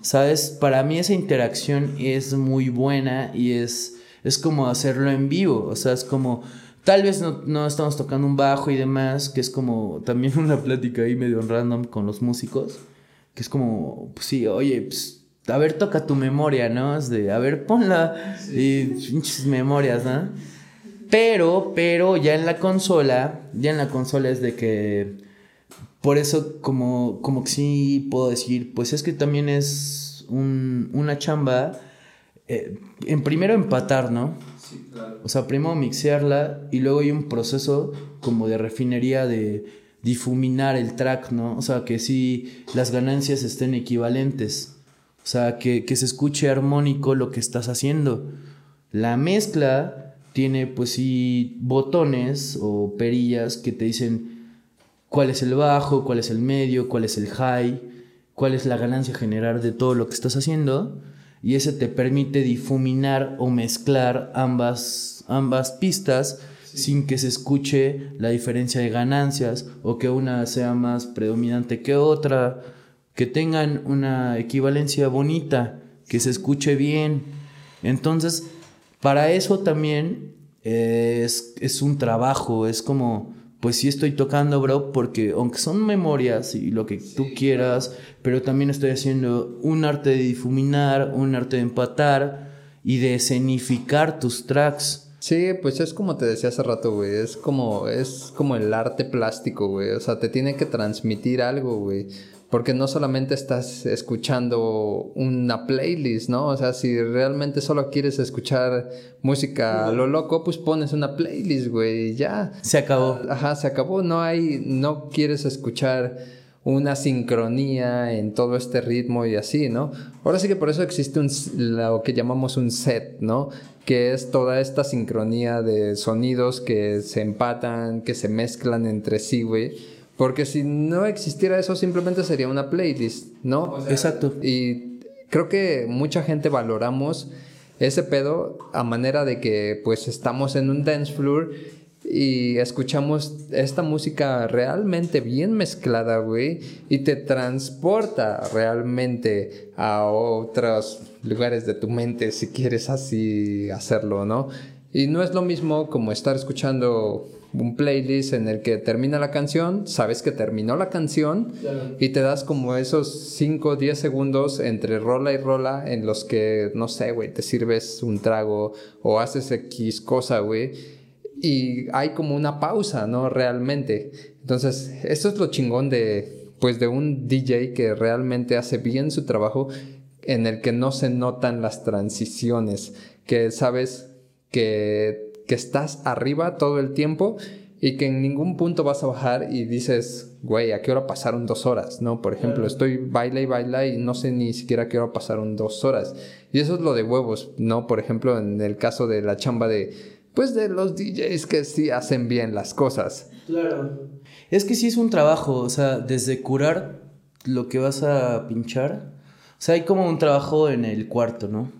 ¿Sabes? Para mí esa interacción es muy buena y es, es como hacerlo en vivo. O sea, es como, tal vez no, estamos tocando un bajo y demás, que es como también una plática ahí medio random con los músicos, que es como, pues sí, oye, pues, a ver, toca tu memoria, ¿no? Es de, a ver, ponla y pinches memorias, ¿no? Pero, pero ya en la consola, ya en la consola es de que, por eso como, como que sí puedo decir, pues es que también es un, una chamba, eh, en primero empatar, ¿no? Sí, claro. O sea, primero mixearla y luego hay un proceso como de refinería de difuminar el track, ¿no? O sea, que sí las ganancias estén equivalentes. O sea, que, que se escuche armónico lo que estás haciendo. La mezcla tiene, pues sí, botones o perillas que te dicen cuál es el bajo, cuál es el medio, cuál es el high, cuál es la ganancia general de todo lo que estás haciendo. Y ese te permite difuminar o mezclar ambas, ambas pistas sin que se escuche la diferencia de ganancias o que una sea más predominante que otra, que tengan una equivalencia bonita, que se escuche bien. Entonces, para eso también es, es un trabajo, es como, pues sí estoy tocando, bro, porque aunque son memorias y lo que tú quieras, pero también estoy haciendo un arte de difuminar, un arte de empatar y de escenificar tus tracks. Sí, pues es como te decía hace rato, güey. Es como, es como el arte plástico, güey. O sea, te tiene que transmitir algo, güey. Porque no solamente estás escuchando una playlist, ¿no? O sea, si realmente solo quieres escuchar música a lo loco, pues pones una playlist, güey, y ya. Se acabó. Ajá, se acabó. No hay, no quieres escuchar una sincronía en todo este ritmo y así, ¿no? Ahora sí que por eso existe un, lo que llamamos un set, ¿no? Que es toda esta sincronía de sonidos que se empatan, que se mezclan entre sí, güey. Porque si no existiera eso, simplemente sería una playlist, ¿no? O sea, Exacto. Y creo que mucha gente valoramos ese pedo a manera de que pues estamos en un dance floor y escuchamos esta música realmente bien mezclada, güey, y te transporta realmente a otros lugares de tu mente si quieres así hacerlo, ¿no? Y no es lo mismo como estar escuchando un playlist en el que termina la canción, sabes que terminó la canción y te das como esos 5 o 10 segundos entre rola y rola en los que, no sé, güey, te sirves un trago o haces X cosa, güey y hay como una pausa, ¿no? Realmente. Entonces, eso es lo chingón de, pues, de un DJ que realmente hace bien su trabajo, en el que no se notan las transiciones, que sabes que, que estás arriba todo el tiempo y que en ningún punto vas a bajar y dices, güey, ¿a qué hora pasaron dos horas? ¿No? Por ejemplo, estoy baila y baila y no sé ni siquiera a qué hora pasaron dos horas. Y eso es lo de huevos, ¿no? Por ejemplo, en el caso de la chamba de pues de los DJs que sí hacen bien las cosas. Claro. Es que sí es un trabajo, o sea, desde curar lo que vas a pinchar. O sea, hay como un trabajo en el cuarto, ¿no?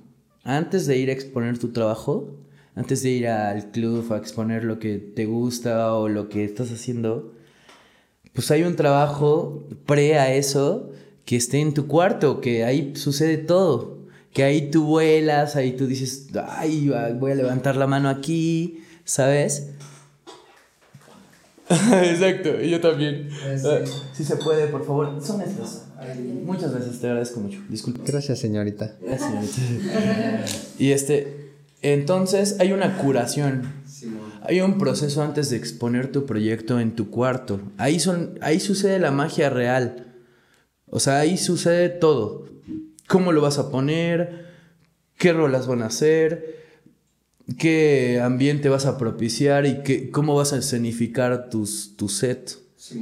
Antes de ir a exponer tu trabajo, antes de ir al club a exponer lo que te gusta o lo que estás haciendo, pues hay un trabajo pre a eso que esté en tu cuarto, que ahí sucede todo que ahí tú vuelas, ahí tú dices, ay, voy a levantar la mano aquí, ¿sabes? Exacto, yo también. Ah, si se puede, por favor. Son estas. Muchas gracias, te agradezco mucho. Disculpa. Gracias, señorita. Gracias, señorita. y este, entonces hay una curación. Hay un proceso antes de exponer tu proyecto en tu cuarto. Ahí, son, ahí sucede la magia real. O sea, ahí sucede todo cómo lo vas a poner, qué rolas van a hacer, qué ambiente vas a propiciar y qué, cómo vas a escenificar tus, tu set.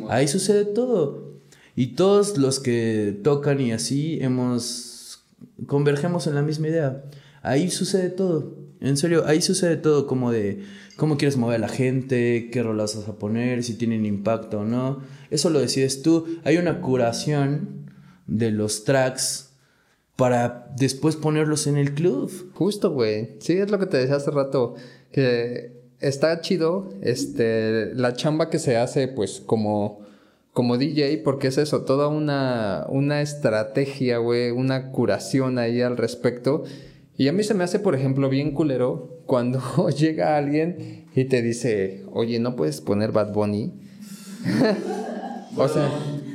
Ahí sucede todo. Y todos los que tocan y así hemos convergemos en la misma idea. Ahí sucede todo. En serio, ahí sucede todo como de cómo quieres mover a la gente, qué rolas vas a poner, si tienen impacto o no. Eso lo decides tú. Hay una curación de los tracks para después ponerlos en el club. Justo, güey. Sí, es lo que te decía hace rato. Que está chido este, la chamba que se hace, pues, como, como DJ, porque es eso, toda una, una estrategia, güey, una curación ahí al respecto. Y a mí se me hace, por ejemplo, bien culero cuando llega alguien y te dice, oye, ¿no puedes poner Bad Bunny? o sea,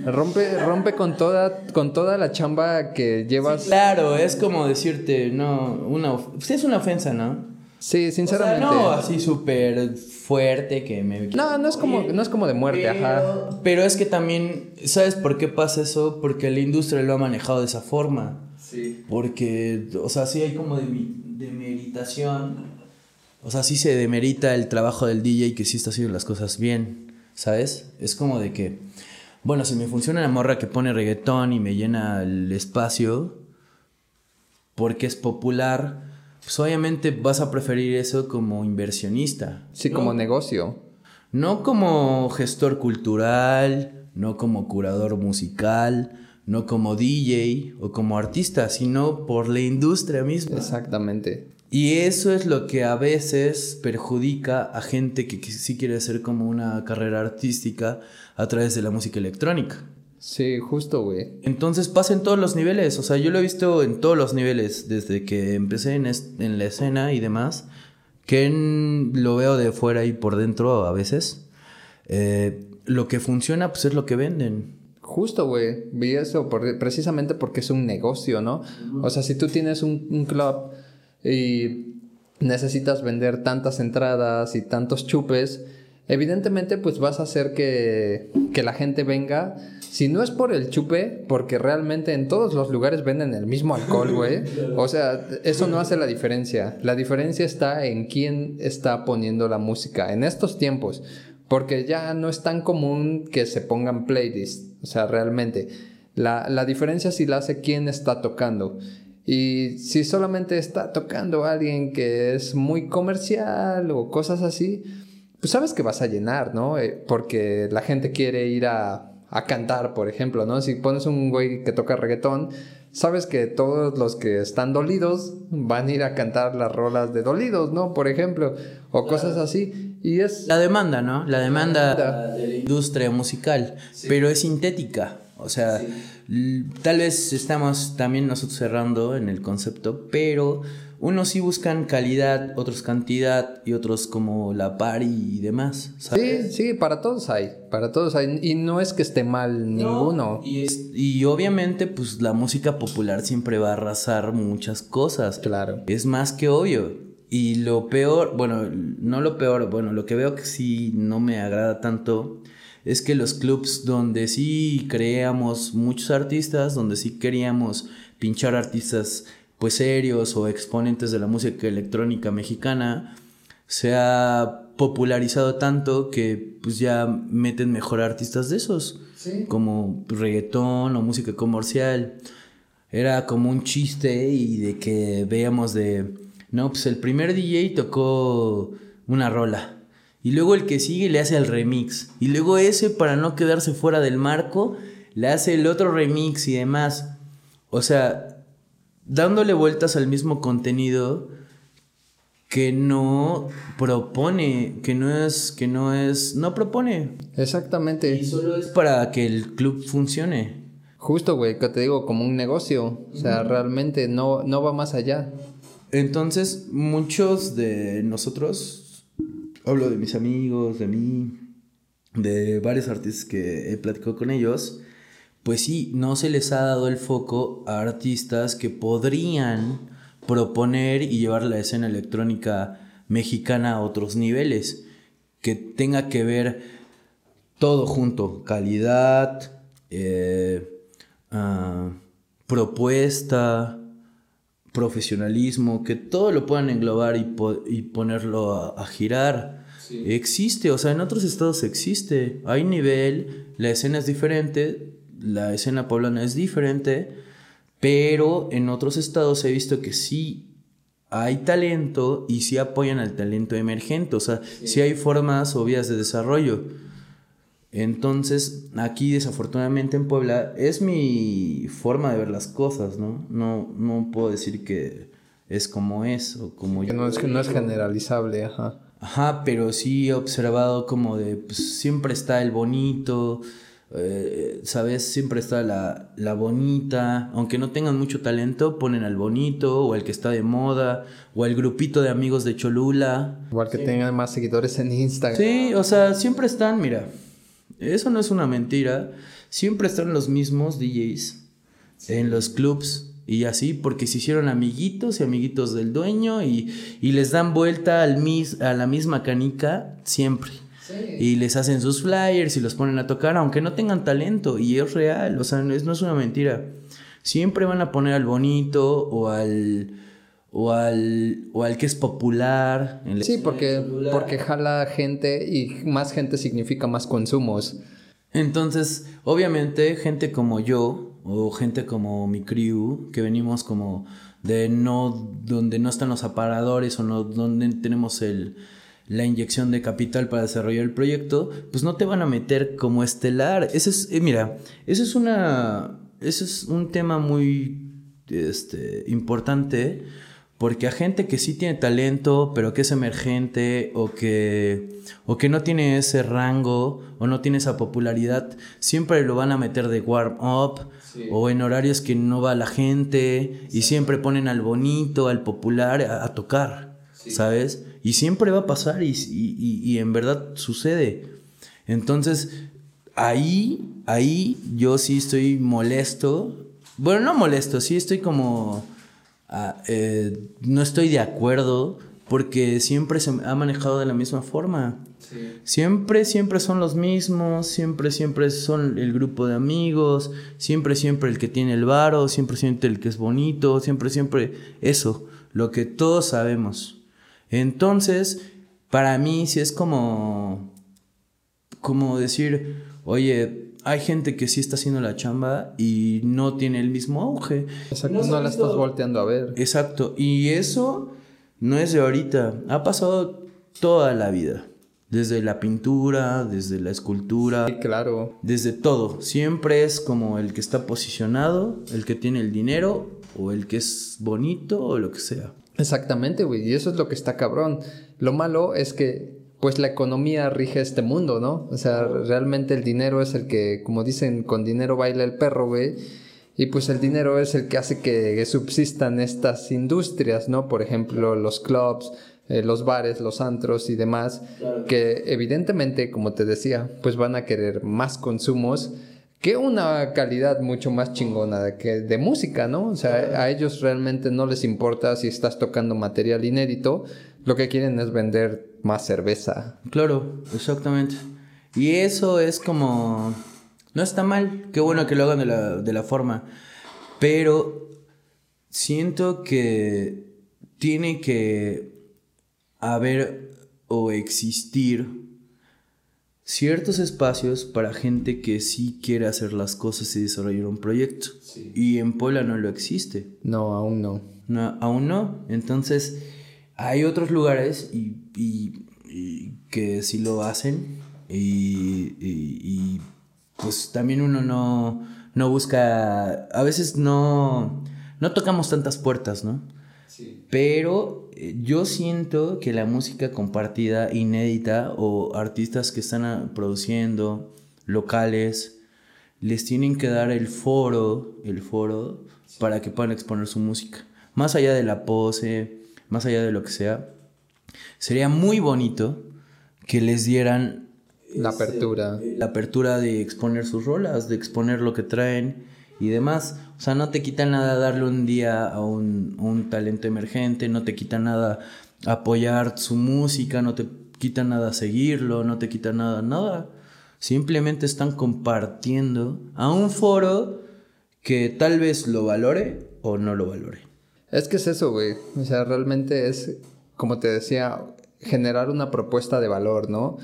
Rompe, rompe con toda, con toda la chamba que llevas. claro, es como decirte, no, una, es una ofensa, ¿no? Sí, sinceramente. no, así súper fuerte que me... No, no es como, no es como de muerte, ajá. Pero es que también, ¿sabes por qué pasa eso? Porque la industria lo ha manejado de esa forma. Sí. Porque, o sea, sí hay como demeritación. O sea, sí se demerita el trabajo del DJ que sí está haciendo las cosas bien, ¿sabes? Es como de que, bueno, si me funciona la morra que pone reggaetón y me llena el espacio, porque es popular, pues obviamente vas a preferir eso como inversionista. Sí, como negocio. No como gestor cultural, no como curador musical, no como DJ o como artista, sino por la industria misma. Exactamente. Y eso es lo que a veces perjudica a gente que sí quiere hacer como una carrera artística a través de la música electrónica. Sí, justo, güey. Entonces pasa en todos los niveles. O sea, yo lo he visto en todos los niveles. Desde que empecé en, en la escena y demás. Que lo veo de fuera y por dentro a veces. Eh, lo que funciona, pues es lo que venden. Justo, güey. Vi eso precisamente porque es un negocio, ¿no? O sea, si tú tienes un, un club y necesitas vender tantas entradas y tantos chupes, evidentemente pues vas a hacer que, que la gente venga si no es por el chupe, porque realmente en todos los lugares venden el mismo alcohol, güey. O sea, eso no hace la diferencia. La diferencia está en quién está poniendo la música en estos tiempos. Porque ya no es tan común que se pongan playlists. O sea, realmente. La, la diferencia sí la hace quién está tocando. Y si solamente está tocando alguien que es muy comercial o cosas así, pues sabes que vas a llenar, ¿no? Eh, porque la gente quiere ir a a cantar, por ejemplo, ¿no? Si pones un güey que toca reggaetón, sabes que todos los que están dolidos van a ir a cantar las rolas de dolidos, ¿no? Por ejemplo, o cosas así. Y es... La demanda, ¿no? La demanda de la industria musical, pero es sintética. O sea, tal vez estamos también nosotros cerrando en el concepto, pero unos sí buscan calidad, otros cantidad y otros como la par y demás. Sí, sí, para todos hay, para todos hay. Y no es que esté mal ninguno. Y, y obviamente pues la música popular siempre va a arrasar muchas cosas. Claro. Es más que obvio. Y lo peor, bueno, no lo peor, bueno, lo que veo que sí no me agrada tanto es que los clubs donde sí creamos muchos artistas, donde sí queríamos pinchar artistas pues serios o exponentes de la música electrónica mexicana, se ha popularizado tanto que pues ya meten mejor artistas de esos, como reggaetón o música comercial. Era como un chiste y de que veíamos de, no, pues el primer DJ tocó una rola. Y luego el que sigue le hace el remix. Y luego ese, para no quedarse fuera del marco, le hace el otro remix y demás. O sea, dándole vueltas al mismo contenido que no propone, que no es, que no es, no propone. Exactamente. Y solo es para que el club funcione. Justo, güey, que te digo, como un negocio. O sea, realmente no, no va más allá. Entonces, muchos de nosotros, hablo de mis amigos, de mí, de varios artistas que he platicado con ellos, pues sí, no se les ha dado el foco a artistas que podrían proponer y llevar la escena electrónica mexicana a otros niveles, que tenga que ver todo junto, calidad, eh, ah, propuesta, profesionalismo, que todo lo puedan englobar y, ponerlo a, girar. Existe, o sea, en otros estados existe, hay nivel, la escena es diferente, la escena poblana es diferente, pero en otros estados he visto que sí hay talento y sí apoyan al talento emergente, o sea, sí, hay formas o vías de desarrollo. Entonces, aquí desafortunadamente en Puebla es mi forma de ver las cosas, ¿no? No, no puedo decir que es como es o como yo. No es, no es generalizable, ajá. Ajá, pero sí he observado como de, pues siempre está el bonito, eh, ¿sabes? Siempre está la, la, bonita, aunque no tengan mucho talento, ponen al bonito o al que está de moda o al grupito de amigos de Cholula. O al que tengan más seguidores en Instagram. Sí, o sea, siempre están, mira, eso no es una mentira, siempre están los mismos DJs en los clubs Y así, porque se hicieron amiguitos y amiguitos del dueño y, y les dan vuelta al mis, a la misma canica siempre. Y les hacen sus flyers y los ponen a tocar, aunque no tengan talento. Y es real, o sea, no es, no es una mentira. Siempre van a poner al bonito o al o al, o al que es popular. sí, porque, porque jala gente y más gente significa más consumos. Entonces, obviamente, gente como yo o gente como mi crew, que venimos como de no, donde no están los aparadores o no, donde tenemos el, la inyección de capital para desarrollar el proyecto, pues no te van a meter como estelar. Ese es, eh, mira, eso es una, ese es un tema muy este, importante porque a gente que sí tiene talento, pero que es emergente o que, o que no tiene ese rango o no tiene esa popularidad, siempre lo van a meter de warm up o en horarios que no va la gente y siempre ponen al bonito, al popular a, tocar, ¿sabes? Y siempre va a pasar y, y en verdad sucede. Entonces, ahí, ahí yo sí estoy molesto. Bueno, no molesto, sí estoy como Ah, eh, no estoy de acuerdo porque siempre se ha manejado de la misma forma. Siempre, siempre son los mismos, siempre, siempre son el grupo de amigos, siempre, siempre el que tiene el varo, siempre, siempre el que es bonito, siempre, siempre eso, lo que todos sabemos. Entonces, para mí sí es como, como decir, oye, hay gente que sí está haciendo la chamba y no tiene el mismo auge. Exacto, no, la estás volteando a ver. Exacto, y eso no es de ahorita, ha pasado toda la vida. Desde la pintura, desde la escultura. Sí, claro. Desde todo. Siempre es como el que está posicionado, el que tiene el dinero, o el que es bonito, o lo que sea. Exactamente, güey. Y eso es lo que está cabrón. Lo malo es que pues la economía rige este mundo, ¿no? O sea, realmente el dinero es el que, como dicen, con dinero baila el perro, güey. Y pues el dinero es el que hace que subsistan estas industrias, ¿no? Por ejemplo, los clubs, eh, los bares, los antros y demás, que evidentemente, como te decía, pues van a querer más consumos que una calidad mucho más chingona de, que de música, ¿no? O sea, a ellos realmente no les importa si estás tocando material inédito, lo que quieren es vender más cerveza. Claro, exactamente. Y eso es como... No está mal, qué bueno que lo hagan de la, de la forma, pero siento que tiene que haber o existir ciertos espacios para gente que sí quiere hacer las cosas y desarrollar un proyecto. Y en Puebla no lo existe. No, aún no. no aún no. Entonces, hay otros lugares y, que sí lo hacen y, pues también uno no, no busca, a veces no, no tocamos tantas puertas, ¿no? Sí. Pero yo siento que la música compartida, inédita, o artistas que están produciendo, locales, les tienen que dar el foro, el foro, para que puedan exponer su música. Más allá de la pose, más allá de lo que sea, sería muy bonito que les dieran la apertura. La apertura de exponer sus rolas, de exponer lo que traen y demás. O sea, no te quita nada darle un día a un, talento emergente, no te quita nada apoyar su música, no te quita nada seguirlo, no te quita nada, nada. Simplemente están compartiendo a un foro que tal vez lo valore o no lo valore. Es que es eso, güey. O sea, realmente es, como te decía, generar una propuesta de valor, ¿no?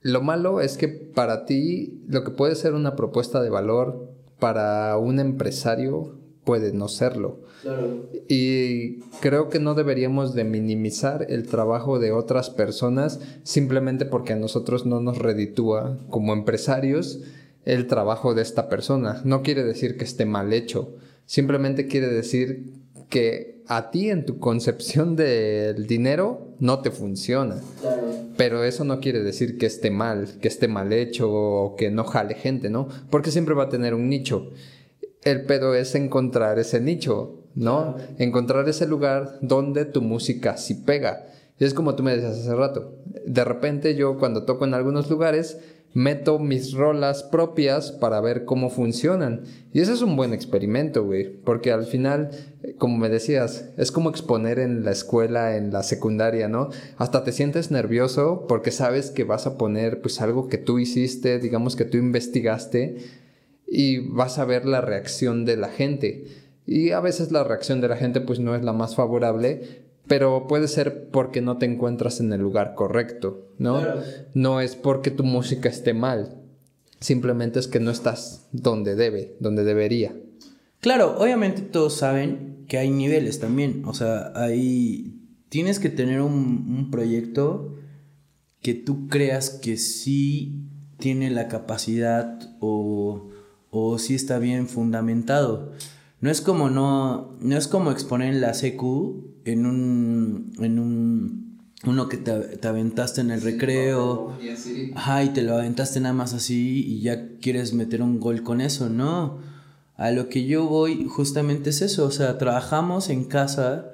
Lo malo es que para ti, lo que puede ser una propuesta de valor, para un empresario puede no serlo. Claro. Y creo que no deberíamos de minimizar el trabajo de otras personas simplemente porque a nosotros no nos reditúa como empresarios el trabajo de esta persona. No quiere decir que esté mal hecho, simplemente quiere decir que a ti en tu concepción del dinero no te funciona. Pero eso no quiere decir que esté mal, que esté mal hecho o que no jale gente, ¿no? Porque siempre va a tener un nicho. El pedo es encontrar ese nicho, ¿no? Encontrar ese lugar donde tu música sí pega. Y es como tú me decías hace rato. De repente yo cuando toco en algunos lugares meto mis rolas propias para ver cómo funcionan. Y ese es un buen experimento, güey, porque al final, como me decías, es como exponer en la escuela, en la secundaria, ¿no? Hasta te sientes nervioso porque sabes que vas a poner pues algo que tú hiciste, digamos que tú investigaste y vas a ver la reacción de la gente. Y a veces la reacción de la gente pues no es la más favorable, pero puede ser porque no te encuentras en el lugar correcto, ¿no? No es porque tu música esté mal, simplemente es que no estás donde debe, donde debería. Claro, obviamente todos saben que hay niveles también, o sea, hay... Tienes que tener un, un proyecto que tú creas que sí tiene la capacidad o, o sí está bien fundamentado. No es como no, no es como exponer en la CQ en un, en un, uno que te, aventaste en el recreo, ajá, y te lo aventaste nada más así y ya quieres meter un gol con eso, no. A lo que yo voy justamente es eso, o sea, trabajamos en casa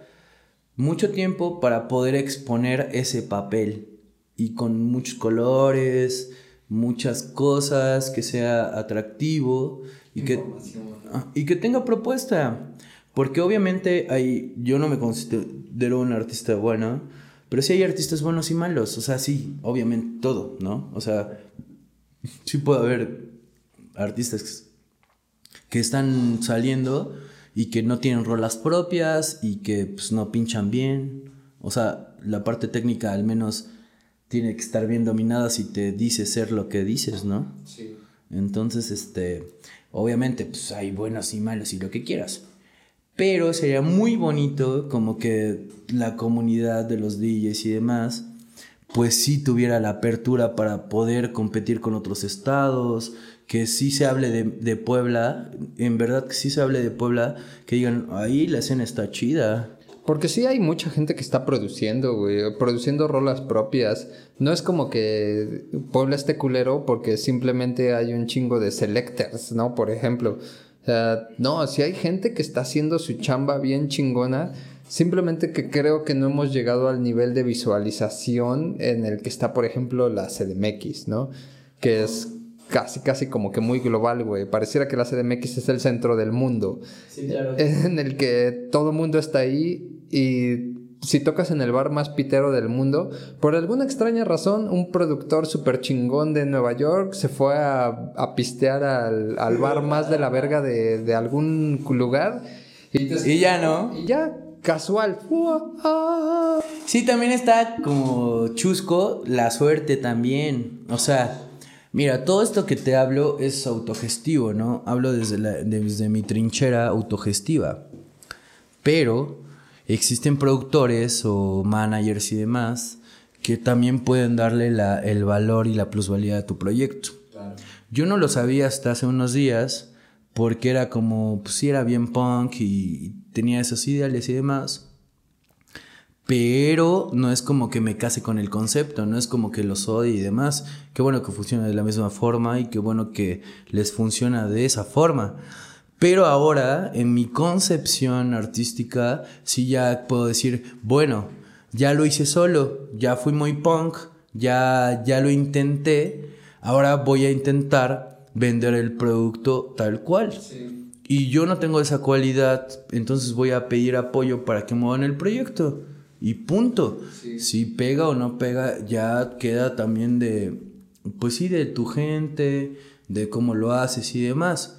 mucho tiempo para poder exponer ese papel y con muchos colores, muchas cosas, que sea atractivo y que, y que tenga propuesta. Porque obviamente hay, yo no me considero un artista bueno, pero sí hay artistas buenos y malos. O sea, sí, obviamente todo, ¿no? O sea, sí puede haber artistas que están saliendo y que no tienen rolas propias y que pues, no pinchan bien. O sea, la parte técnica al menos tiene que estar bien dominada si te dice ser lo que dices, ¿no? Sí. Entonces, este, obviamente, pues hay buenos y malos y lo que quieras. Pero sería muy bonito como que la comunidad de los DJs y demás, pues sí tuviera la apertura para poder competir con otros estados, que sí se hable de, Puebla, en verdad que sí se hable de Puebla, que digan, ahí la escena está chida. Porque sí hay mucha gente que está produciendo, güey, produciendo rolas propias. No es como que Puebla esté culero porque simplemente hay un chingo de selectors, ¿no? Por ejemplo. O sea, no, si hay gente que está haciendo su chamba bien chingona, simplemente que creo que no hemos llegado al nivel de visualización en el que está, por ejemplo, la CDMX, ¿no? Que es casi, casi como que muy global, güey. Pareciera que la CDMX es el centro del mundo. Sí, claro. En el que todo el mundo está ahí y si tocas en el bar más pitero del mundo, por alguna extraña razón, un productor súper chingón de Nueva York se fue a, pistear al, bar más de la verga de, algún lugar. Y, ya no. Y ya, casual. Sí, también está como chusco la suerte también. O sea, mira, todo esto que te hablo es autogestivo, ¿no? Hablo desde, desde mi trinchera autogestiva. Pero existen productores o managers y demás que también pueden darle el valor y la plusvalía a tu proyecto. Yo no lo sabía hasta hace unos días porque era como, pues sí era bien punk y tenía esos ideales y demás. Pero no es como que me case con el concepto, no es como que los odie y demás. Qué bueno que funciona de la misma forma y qué bueno que les funciona de esa forma. Pero ahora, en mi concepción artística, sí ya puedo decir, bueno, ya lo hice solo, ya fui muy punk, ya, ya lo intenté, ahora voy a intentar vender el producto tal cual. Y yo no tengo esa cualidad, entonces voy a pedir apoyo para que muevan el proyecto. Y punto. Si pega o no pega, ya queda también de, pues sí, de tu gente, de cómo lo haces y demás.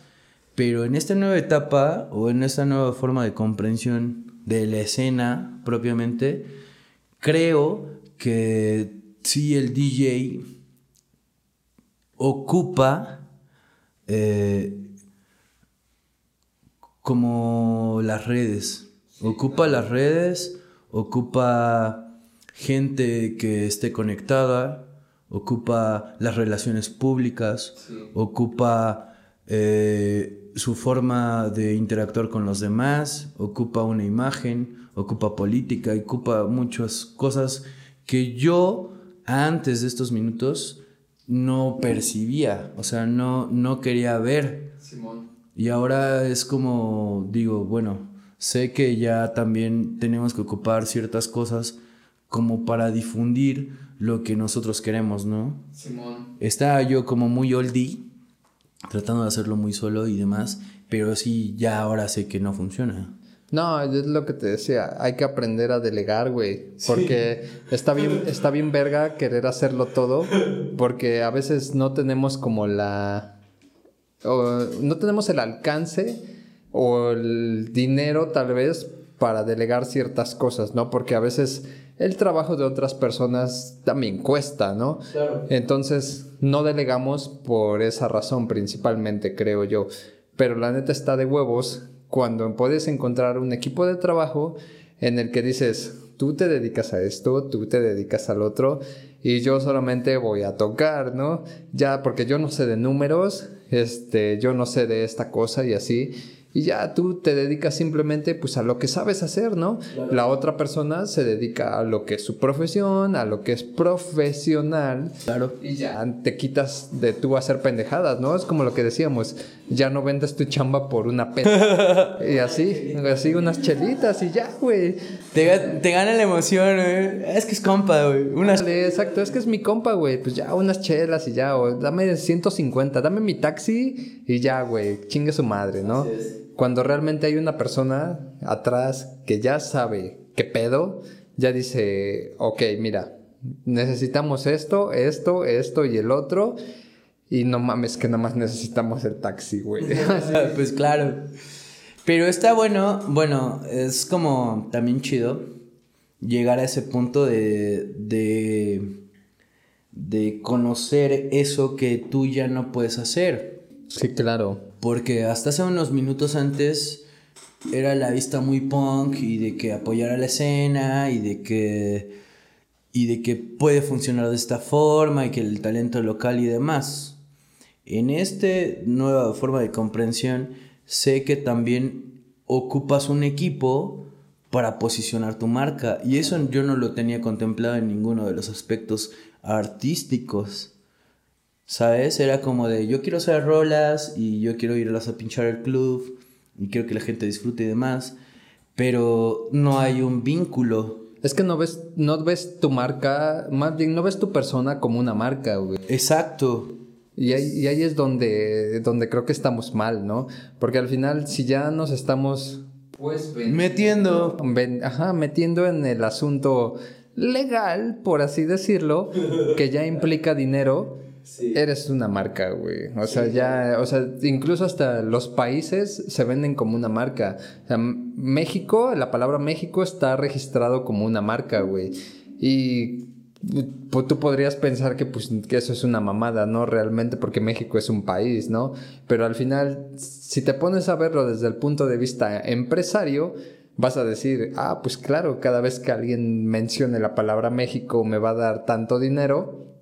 Pero en esta nueva etapa o en esta nueva forma de comprensión de la escena propiamente, creo que sí el DJ ocupa eh, como las redes, ocupa las redes, ocupa gente que esté conectada, ocupa las relaciones públicas, ocupa eh, su forma de interactuar con los demás, ocupa una imagen, ocupa política, ocupa muchas cosas que yo antes de estos minutos no percibía, o sea, no, no quería ver. Y ahora es como digo, bueno, sé que ya también tenemos que ocupar ciertas cosas como para difundir lo que nosotros queremos, ¿no? Simón. Estaba yo como muy oldie, tratando de hacerlo muy solo y demás, pero sí, ya ahora sé que no funciona. No, es lo que te decía, hay que aprender a delegar, güey, porque está bien está bien verga querer hacerlo todo, porque a veces no tenemos como la o no tenemos el alcance o el dinero tal vez para delegar ciertas cosas, ¿no? Porque a veces el trabajo de otras personas también cuesta, ¿no? Claro. Entonces, no delegamos por esa razón principalmente, creo yo. Pero la neta está de huevos cuando puedes encontrar un equipo de trabajo en el que dices, tú te dedicas a esto, tú te dedicas al otro y yo solamente voy a tocar, ¿no? Ya porque yo no sé de números, este, yo no sé de esta cosa y así. Y ya tú te dedicas simplemente pues a lo que sabes hacer, ¿no? La otra persona se dedica a lo que es su profesión, a lo que es profesional. Claro. Y ya te quitas de tú hacer pendejadas, ¿no? Es como lo que decíamos, ya no vendes tu chamba por una pena. y así, así unas chelitas y ya, güey. Te, te gana la emoción, güey. Es que es compa, güey. Unas... Exacto, es que es mi compa, güey. Pues ya unas chelas y ya, o dame 150, dame mi taxi y ya, güey, chingue su madre, ¿no? Cuando realmente hay una persona atrás que ya sabe qué pedo, ya dice, ok, mira, necesitamos esto, esto, esto y el otro. Y no mames que nada más necesitamos el taxi, güey. Pues claro. Pero está bueno, bueno, es como también chido llegar a ese punto de, de, de conocer eso que tú ya no puedes hacer. Sí, claro. Porque hasta hace unos minutos antes era la vista muy punk y de que apoyara la escena y de que y de que puede funcionar de esta forma y que el talento local y demás. En esta nueva forma de comprensión sé que también ocupas un equipo para posicionar tu marca y eso yo no lo tenía contemplado en ninguno de los aspectos artísticos. ¿Sabes? Era como de yo quiero hacer rolas y yo quiero irlas a pinchar al club y quiero que la gente disfrute y demás, pero no hay un vínculo. Es que no ves, no ves tu marca, más bien no ves tu persona como una marca, güey. Exacto. Y ahí, y ahí es donde, donde creo que estamos mal, ¿no? Porque al final, si ya nos estamos, pues, ven- Metiendo. ven- ajá, metiendo en el asunto legal, por así decirlo, que ya implica dinero, eres una marca, güey. O sea, ya, o sea, incluso hasta los países se venden como una marca. O sea, México, la palabra México está registrado como una marca, güey. Y pues, tú podrías pensar que, pues, que eso es una mamada, ¿no? Realmente, porque México es un país, ¿no? Pero al final, si te pones a verlo desde el punto de vista empresario, vas a decir, ah, pues claro, cada vez que alguien mencione la palabra México me va a dar tanto dinero,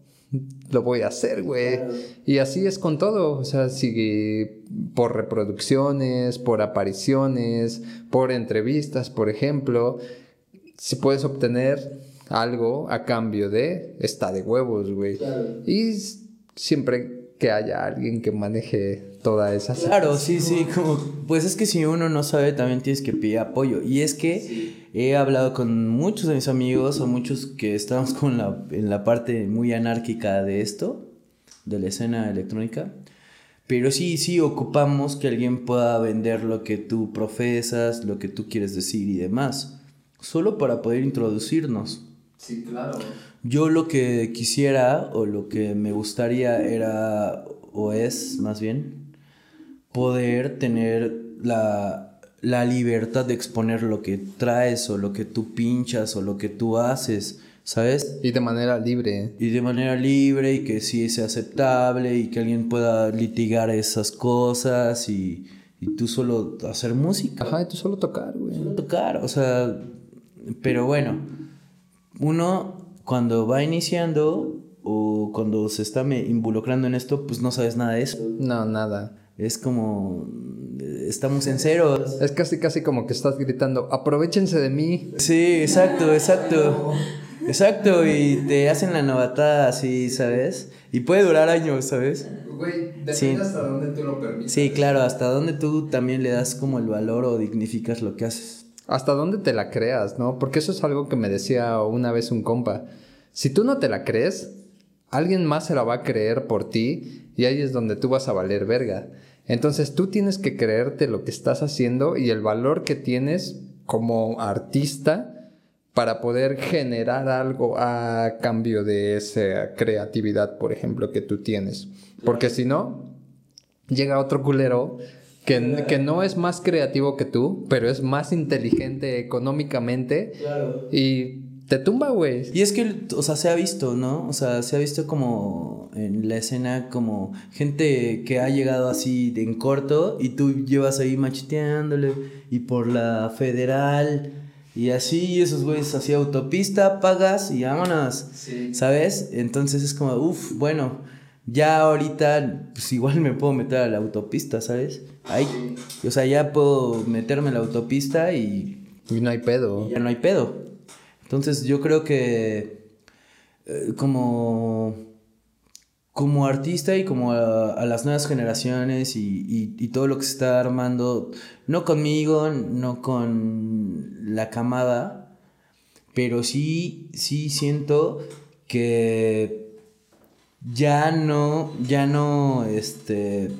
lo voy a hacer, güey. Y así es con todo, o sea, si por reproducciones, por apariciones, por entrevistas, por ejemplo, si puedes obtener algo a cambio de, está de huevos, güey. Y siempre que haya alguien que maneje toda esa Claro, sí, sí, como, pues es que si uno no sabe también tienes que pedir apoyo. Y es que he hablado con muchos de mis amigos o muchos que estamos con la, en la parte muy anárquica de esto, de la escena electrónica. Pero sí, sí, ocupamos que alguien pueda vender lo que tú profesas, lo que tú quieres decir y demás. Solo para poder introducirnos. Sí, claro. Yo lo que quisiera o lo que me gustaría era, o es más bien, poder tener la, la libertad de exponer lo que traes o lo que tú pinchas o lo que tú haces, ¿sabes? Y de manera libre. Y de manera libre y que sí sea aceptable y que alguien pueda litigar esas cosas y, y tú solo hacer música Ajá, y tú solo tocar, güey. tocar, o sea, pero bueno, uno cuando va iniciando o cuando se está me- involucrando en esto, pues no sabes nada de eso. No, nada. Es como, estamos en ceros. Es casi, casi como que estás gritando, aprovechense de mí. Sí, exacto, exacto. Exacto, y te hacen la novatada así, ¿sabes? Y puede durar años, ¿sabes? Güey, depende Sí. hasta dónde tú lo permites. Sí, claro, hasta donde tú también le das como el valor o dignificas lo que haces. hasta dónde te la creas, ¿no? Porque eso es algo que me decía una vez un compa. Si tú no te la crees, alguien más se la va a creer por ti y ahí es donde tú vas a valer verga. Entonces tú tienes que creerte lo que estás haciendo y el valor que tienes como artista para poder generar algo a cambio de esa creatividad, por ejemplo, que tú tienes. Porque si no, llega otro culero que, que, no es más creativo que tú, pero es más inteligente económicamente. Y te tumba, güey. Y es que, o sea, se ha visto, ¿no? O sea, se ha visto como en la escena como gente que ha llegado así en corto y tú llevas ahí macheteándole y por la federal y así esos güeyes así autopista, pagas y vámonos. ¿Sabes? Entonces es como, uff, bueno, ya ahorita pues igual me puedo meter a la autopista, ¿sabes? Ahí, o sea, ya puedo meterme a la autopista y... Y no hay pedo. ya no hay pedo. Entonces yo creo que eh, como, como artista y como a, las nuevas generaciones y, todo lo que se está armando, no conmigo, no con la camada, pero sí, sí siento que ya no, ya no, este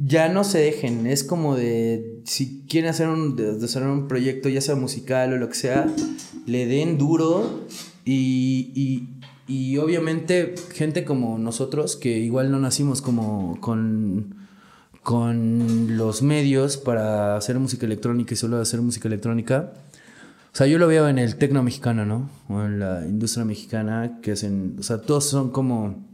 ya no se dejen. Es como de, si quieren hacer un, un proyecto, ya sea musical o lo que sea, le den duro y, y, y, obviamente gente como nosotros, que igual no nacimos como con, con los medios para hacer música electrónica y solo hacer música electrónica. O sea, yo lo veo en el tecno mexicano, ¿no? O en la industria mexicana, que hacen, o sea, todos son como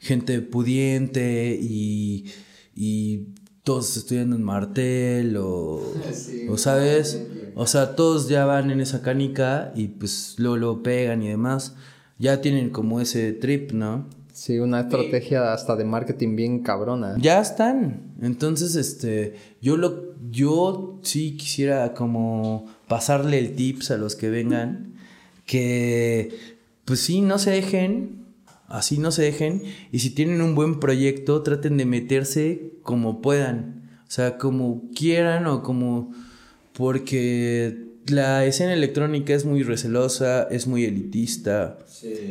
gente pudiente y y todos estudiando en Martel o, o sabes, o sea, todos ya van en esa canica y pues luego lo pegan y demás. Ya tienen como ese trip, ¿no? Sí, una estrategia hasta de marketing bien cabrona. Ya están. Entonces, este, yo lo, yo sí quisiera como pasarle el tips a los que vengan, que pues sí, no se dejen, Así no se dejen y si tienen un buen proyecto, traten de meterse como puedan. O sea, como quieran o como... Porque la escena electrónica es muy recelosa, es muy elitista,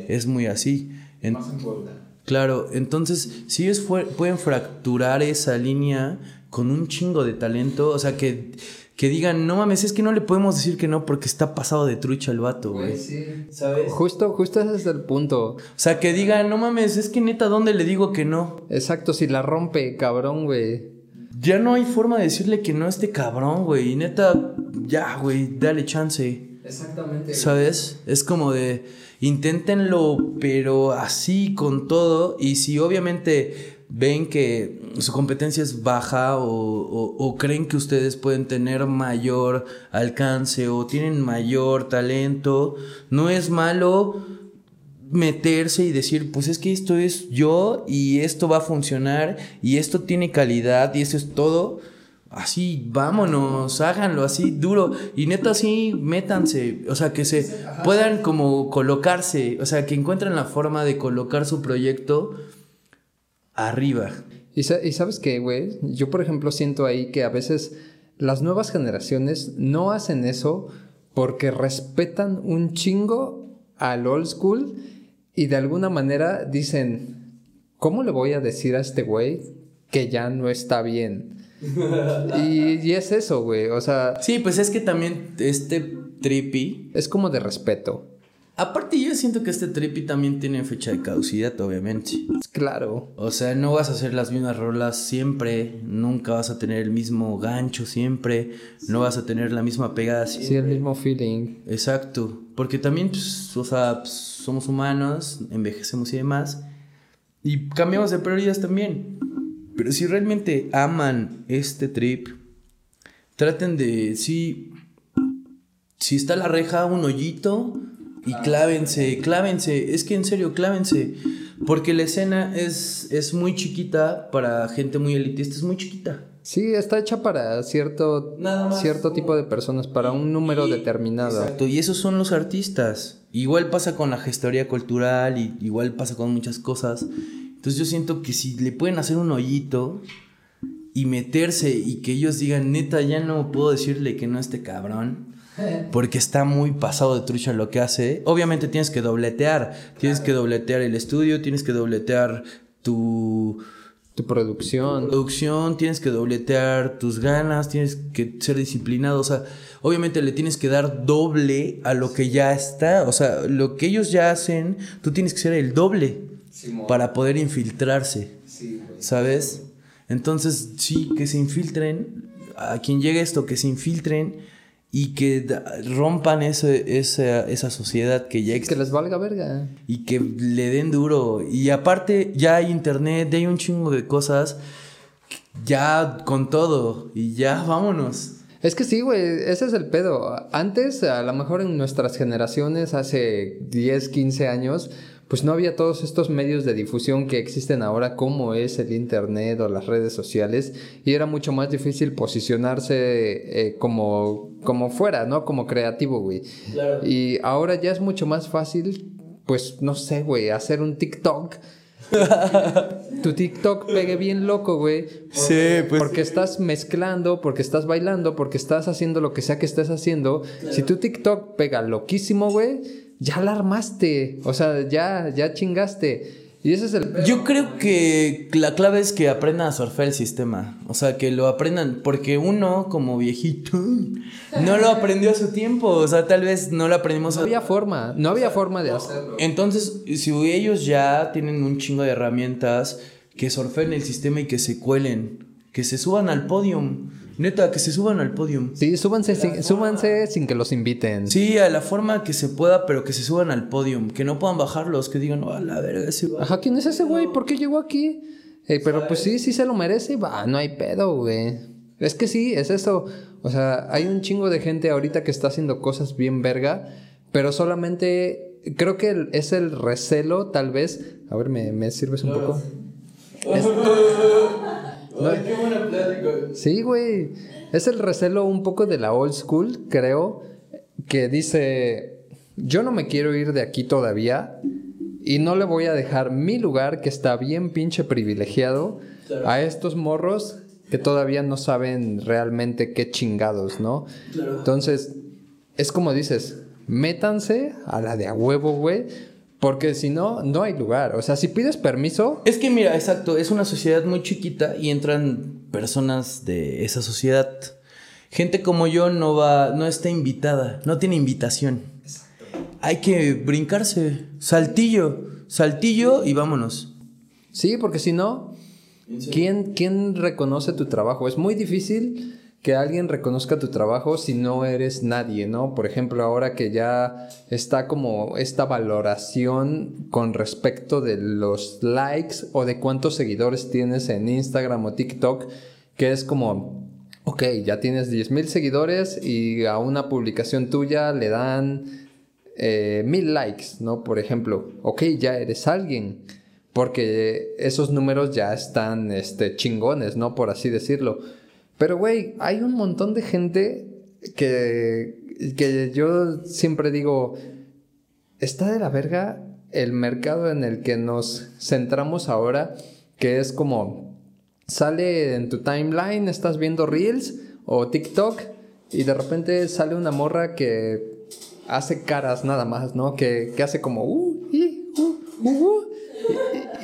es muy así. Más claro, entonces si ellos pueden fracturar esa línea con un chingo de talento, o sea que que digan, no mames, es que no le podemos decir que no porque está pasado de trucha el vato, güey. Sí. ¿Sabes? Justo, justo ese es el punto. O sea, que digan, no mames, es que neta, ¿dónde le digo que no? Exacto, si la rompe, cabrón, güey. Ya no hay forma de decirle que no a este cabrón, güey. Y neta, ya, güey, dale chance. Exactamente. ¿Sabes? Es como de, inténtenlo, pero así, con todo. Y si obviamente ven que su competencia es baja o, creen que ustedes pueden tener mayor alcance o tienen mayor talento, no es malo meterse y decir, pues es que esto es yo y esto va a funcionar y esto tiene calidad y eso es todo. Así, vámonos, háganlo así duro. Y neta así, métanse, o sea, que se puedan como colocarse, o sea, que encuentren la forma de colocar su proyecto arriba. Y, sabes qué, güey, yo por ejemplo siento ahí que a veces las nuevas generaciones no hacen eso porque respetan un chingo al old school y de alguna manera dicen, ¿cómo le voy a decir a este güey que ya no está bien? y, y, es eso, güey, o sea... Sí, pues es que también este trippy... Es como de respeto. Aparte, yo siento que este trippy también tiene fecha de caducidad, obviamente. Claro. O sea, no vas a hacer las mismas rolas siempre, nunca vas a tener el mismo gancho siempre, no vas a tener la misma pegada siempre. Sí, el mismo feeling. Exacto. Porque también, pues, o sea, pues, somos humanos, envejecemos y demás. Y cambiamos de prioridades también. Pero si realmente aman este trip, traten de, sí, si está la reja, un hoyito y clávense, clávense, es que en serio, clávense. Porque la escena es, es muy chiquita para gente muy elitista, es muy chiquita. Sí, está hecha para cierto, cierto tipo de personas, para un número determinado. Exacto, y esos son los artistas. Igual pasa con la gestoría cultural, y igual pasa con muchas cosas. Entonces yo siento que si le pueden hacer un hoyito y meterse y que ellos digan, neta, ya no puedo decirle que no este cabrón. Porque está muy pasado de trucha lo que hace. Obviamente tienes que dobletear. Tienes que dobletear el estudio, tienes que dobletear tu, Tu producción. producción, tienes que dobletear tus ganas, tienes que ser disciplinado, o sea, obviamente le tienes que dar doble a lo que ya está, o sea, lo que ellos ya hacen, tú tienes que ser el doble para poder infiltrarse, ¿sabes? Entonces, sí, que se infiltren, a quien llegue esto, que se infiltren y que rompan ese, esa, esa sociedad que ya Que existe les valga verga. y que le den duro. Y aparte, ya hay internet, ya hay un chingo de cosas, ya con todo, y ya vámonos. Es que sí, güey, ese es el pedo. Antes, a lo mejor en nuestras generaciones, hace 10, 15 años, pues no había todos estos medios de difusión que existen ahora, como es el Internet o las redes sociales, y era mucho más difícil posicionarse eh, como, como fuera, ¿no? Como creativo, güey. Y ahora ya es mucho más fácil, pues, no sé, güey, hacer un TikTok. tu TikTok pegue bien loco, güey. Sí, pues. Porque estás mezclando, porque estás bailando, porque estás haciendo lo que sea que estés haciendo. Si tu TikTok pega loquísimo, güey, ya la armaste. O sea, ya, ya chingaste. Y ese es el... Yo creo que la clave es que aprendan a surfear el sistema. O sea, que lo aprendan. Porque uno, como viejito, no lo aprendió a su tiempo. O sea, tal vez no lo aprendimos No a... había forma, no había forma de hacerlo. Entonces, si ellos ya tienen un chingo de herramientas, que surfen el sistema y que se cuelen. Que se suban al podium. Neta, que se suban al podium. Sí, súbanse sin, súbanse sin que los inviten. Sí, a la forma que se pueda, pero que se suban al podium. Que no puedan bajarlos, que digan, a la verga, ese va". Ajá, ¿quién es ese güey? ¿Por qué llegó aquí? Eh, pero pues sí, sí se lo merece, va, no hay pedo, güey. Es que sí, es eso. O sea, hay un chingo de gente ahorita que está haciendo cosas bien verga, pero solamente creo que el- es el recelo, tal vez. A ver, ¿me, me sirves un poco? Ay, qué buena plática. Sí, güey. Es el recelo un poco de la old school, creo, que dice, yo no me quiero ir de aquí todavía y no le voy a dejar mi lugar que está bien pinche privilegiado a estos morros que todavía no saben realmente qué chingados, ¿no? Entonces, es como dices, métanse a la de a huevo, güey, porque si no, no hay lugar. O sea, si pides permiso, Es que mira, exacto, es una sociedad muy chiquita y entran personas de esa sociedad. Gente como yo no va, no está invitada, no tiene invitación. Hay que brincarse, saltillo, saltillo y vámonos. Sí, porque si no, ¿quién, ¿quién reconoce tu trabajo? Es muy difícil que alguien reconozca tu trabajo si no eres nadie, ¿no? Por ejemplo, ahora que ya está como esta valoración con respecto de los likes o de cuántos seguidores tienes en Instagram o TikTok, que es como, ok, ya tienes 10 mil seguidores y a una publicación tuya le dan eh, mil likes, ¿no? Por ejemplo, ok, ya eres alguien. Porque esos números ya están este, chingones, ¿no? Por así decirlo. Pero, güey, hay un montón de gente que, que yo siempre digo, está de la verga el mercado en el que nos centramos ahora, que es como, sale en tu timeline, estás viendo Reels o TikTok y de repente sale una morra que hace caras nada más, ¿no? Que, que hace como, uh, y, uh, uh, uh,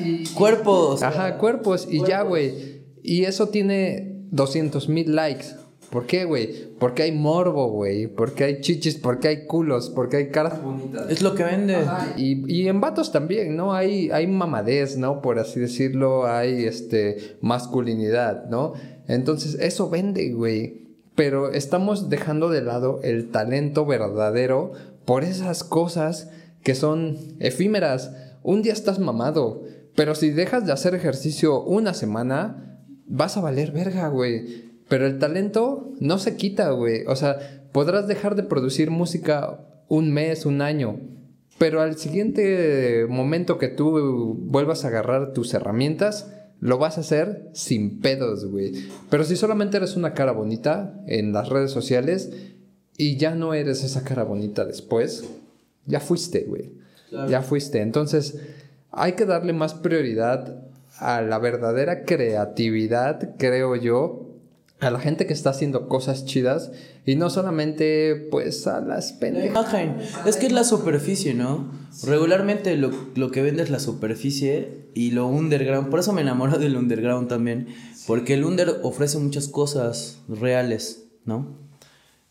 y- y- Cuerpos. Ajá, cuerpos y ya, güey. Y eso tiene 200 mil likes. ¿Por qué, güey? Porque hay morbo, güey. Porque hay chichis, porque hay culos, porque hay caras bonitas. Es lo que vende. Y, y en vatos también, ¿no? Hay, hay mamadez, ¿no? Por así decirlo, hay este, masculinidad, ¿no? Entonces, eso vende, güey. Pero estamos dejando de lado el talento verdadero por esas cosas que son efímeras. Un día estás mamado, pero si dejas de hacer ejercicio una semana, vas a valer verga, güey. Pero el talento no se quita, güey. O sea, podrás dejar de producir música un mes, un año, pero al siguiente momento que tú vuelvas a agarrar tus herramientas, lo vas a hacer sin pedos, güey. Pero si solamente eres una cara bonita en las redes sociales y ya no eres esa cara bonita después, ya fuiste, güey. Ya fuiste. Entonces, hay que darle más prioridad a la verdadera creatividad, creo yo, a la gente que está haciendo cosas chidas y no solamente pues a las pendejas. Es que es la superficie, ¿no? Regularmente lo, lo, que vende es la superficie y lo underground. Por eso me enamoro del underground también. Porque el under ofrece muchas cosas reales, ¿no?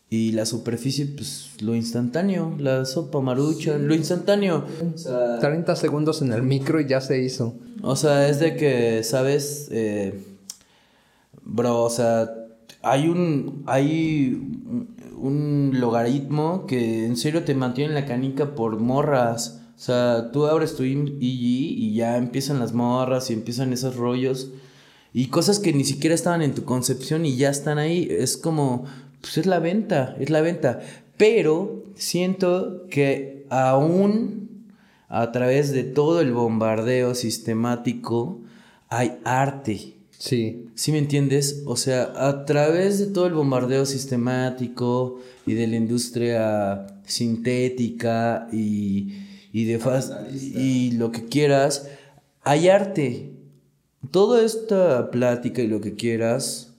Y la superficie, pues lo instantáneo, la sopa marucha, lo instantáneo. O sea, 30 segundos en el micro y ya se hizo. O sea, es de que, ¿sabes? Eh, bro, o sea, hay un, hay un logaritmo que en serio te mantiene en la canica por morras. O sea, tú abres tu IG y ya empiezan las morras y empiezan esos rollos. Y cosas que ni siquiera estaban en tu concepción y ya están ahí. Es como, pues es la venta, es la venta. Pero siento que aún a través de todo el bombardeo sistemático hay arte. Sí. ¿Sí me entiendes? O sea, a través de todo el bombardeo sistemático y de la industria sintética y, y de y lo que quieras, hay arte. Toda esta plática y lo que quieras,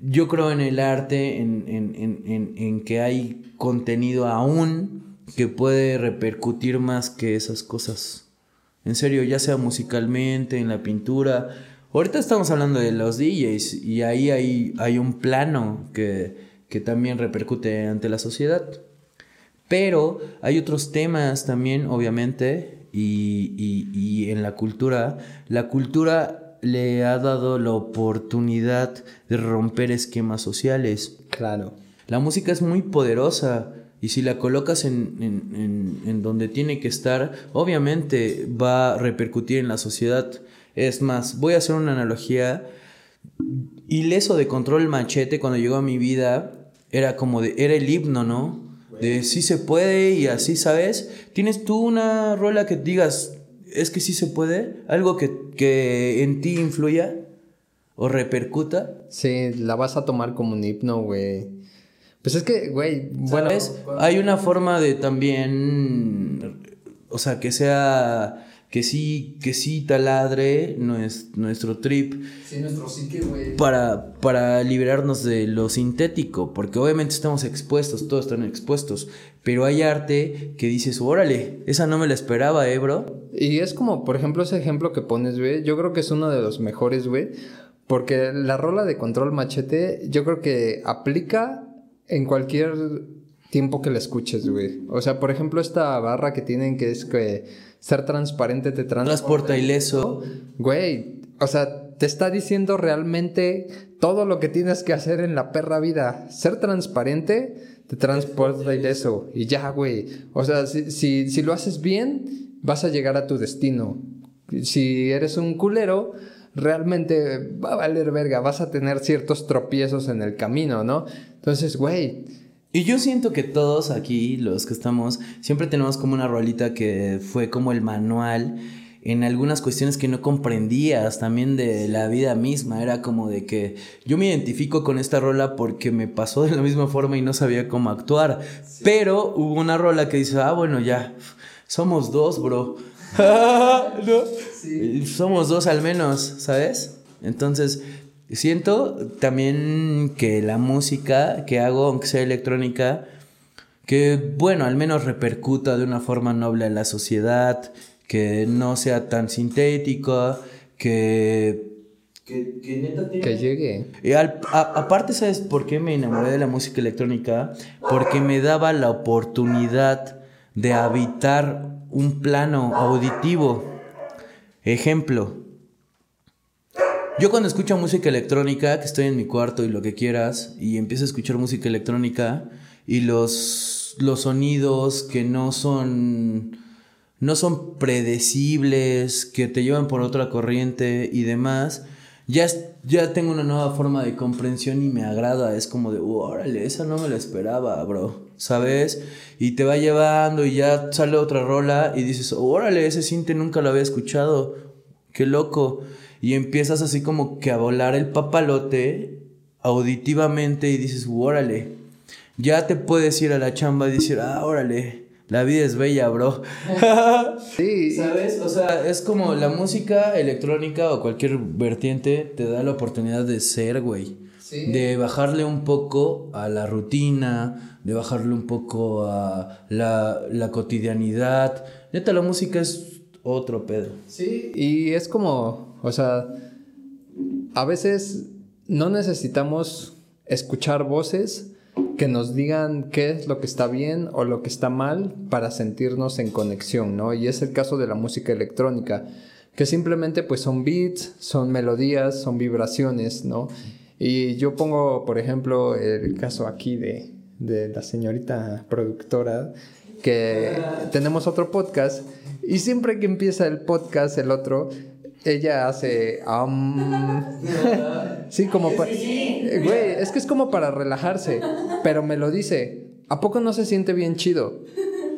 yo creo en el arte, en, en, en, que hay contenido aún que puede repercutir más que esas cosas. En serio, ya sea musicalmente, en la pintura. Ahorita estamos hablando de los DJs y ahí hay, hay un plano que, que también repercute ante la sociedad. Pero hay otros temas también, obviamente, y, en la cultura, la cultura le ha dado la oportunidad de romper esquemas sociales. Claro. La música es muy poderosa y si la colocas en, en, donde tiene que estar, obviamente va a repercutir en la sociedad. Es más, voy a hacer una analogía. Ileso de control machete cuando llegó a mi vida era como de, era el himno, ¿no? de sí se puede y así, ¿sabes? ¿Tienes tú una rola que digas, es que sí se puede? ¿Algo que, que en ti influya o repercuta? Sí, la vas a tomar como un himno, güey. Pues es que, güey, bueno... Hay una forma de también, o sea, que sea que sí, que sí taladre nuestro trip. Sí, nuestro psique, güey. Para, para liberarnos de lo sintético, porque obviamente estamos expuestos, todos están expuestos, pero hay arte que dices, órale, esa no me la esperaba, eh, bro. Y es como, por ejemplo, ese ejemplo que pones, güey, yo creo que es uno de los mejores, güey, porque la rola de control machete, yo creo que aplica en cualquier tiempo que la escuches, güey. O sea, por ejemplo, esta barra que tienen que es que ser transparente te transporta ileso. Güey, o sea, te está diciendo realmente todo lo que tienes que hacer en la perra vida. Ser transparente te transporta ileso. Y ya, güey. O sea, si, si, si lo haces bien, vas a llegar a tu destino. Si eres un culero, realmente va a valer verga. Vas a tener ciertos tropiezos en el camino, ¿no? Entonces, güey y yo siento que todos aquí, los que estamos, siempre tenemos como una rolita que fue como el manual en algunas cuestiones que no comprendías también de la vida misma. Era como de que yo me identifico con esta rola porque me pasó de la misma forma y no sabía cómo actuar. Pero hubo una rola que dice, ah, bueno, ya, somos dos, bro. Somos dos al menos, ¿sabes? Entonces, Siento también que la música que hago, aunque sea electrónica, que bueno, al menos repercuta de una forma noble en la sociedad, que no sea tan sintético, que... Que, que, llegue. Y aparte, ¿sabes por qué me enamoré de la música electrónica? Porque me daba la oportunidad de habitar un plano auditivo. Ejemplo, yo cuando escucho música electrónica, que estoy en mi cuarto y lo que quieras, y empiezo a escuchar música electrónica y los, los sonidos que no son, no son predecibles, que te llevan por otra corriente y demás, ya, ya tengo una nueva forma de comprensión y me agrada. Es como de, órale, esa no me la esperaba, bro. ¿Sabes? Y te va llevando y ya sale otra rola y dices, órale, ese cinte nunca lo había escuchado. Qué loco y empiezas así como que a volar el papalote auditivamente y dices, órale, ya te puedes ir a la chamba y decir, ah, órale, La vida es bella, bro. Sí. ¿Sabes? O sea, es como la música electrónica o cualquier vertiente te da la oportunidad de ser, güey. Sí. De bajarle un poco a la rutina, de bajarle un poco a la, la cotidianidad. Neta, la música es otro pedo. Sí, y es como, o sea, a veces no necesitamos escuchar voces que nos digan qué es lo que está bien o lo que está mal para sentirnos en conexión, ¿no? Y es el caso de la música electrónica, que simplemente pues son beats, son melodías, son vibraciones, ¿no? Y yo pongo, por ejemplo, el caso aquí de, de la señorita productora, que tenemos otro podcast, y siempre que empieza el podcast, el otro, ella hace... am, sí, como para... Güey, es que es como para relajarse, pero me lo dice. ¿A poco no se siente bien chido?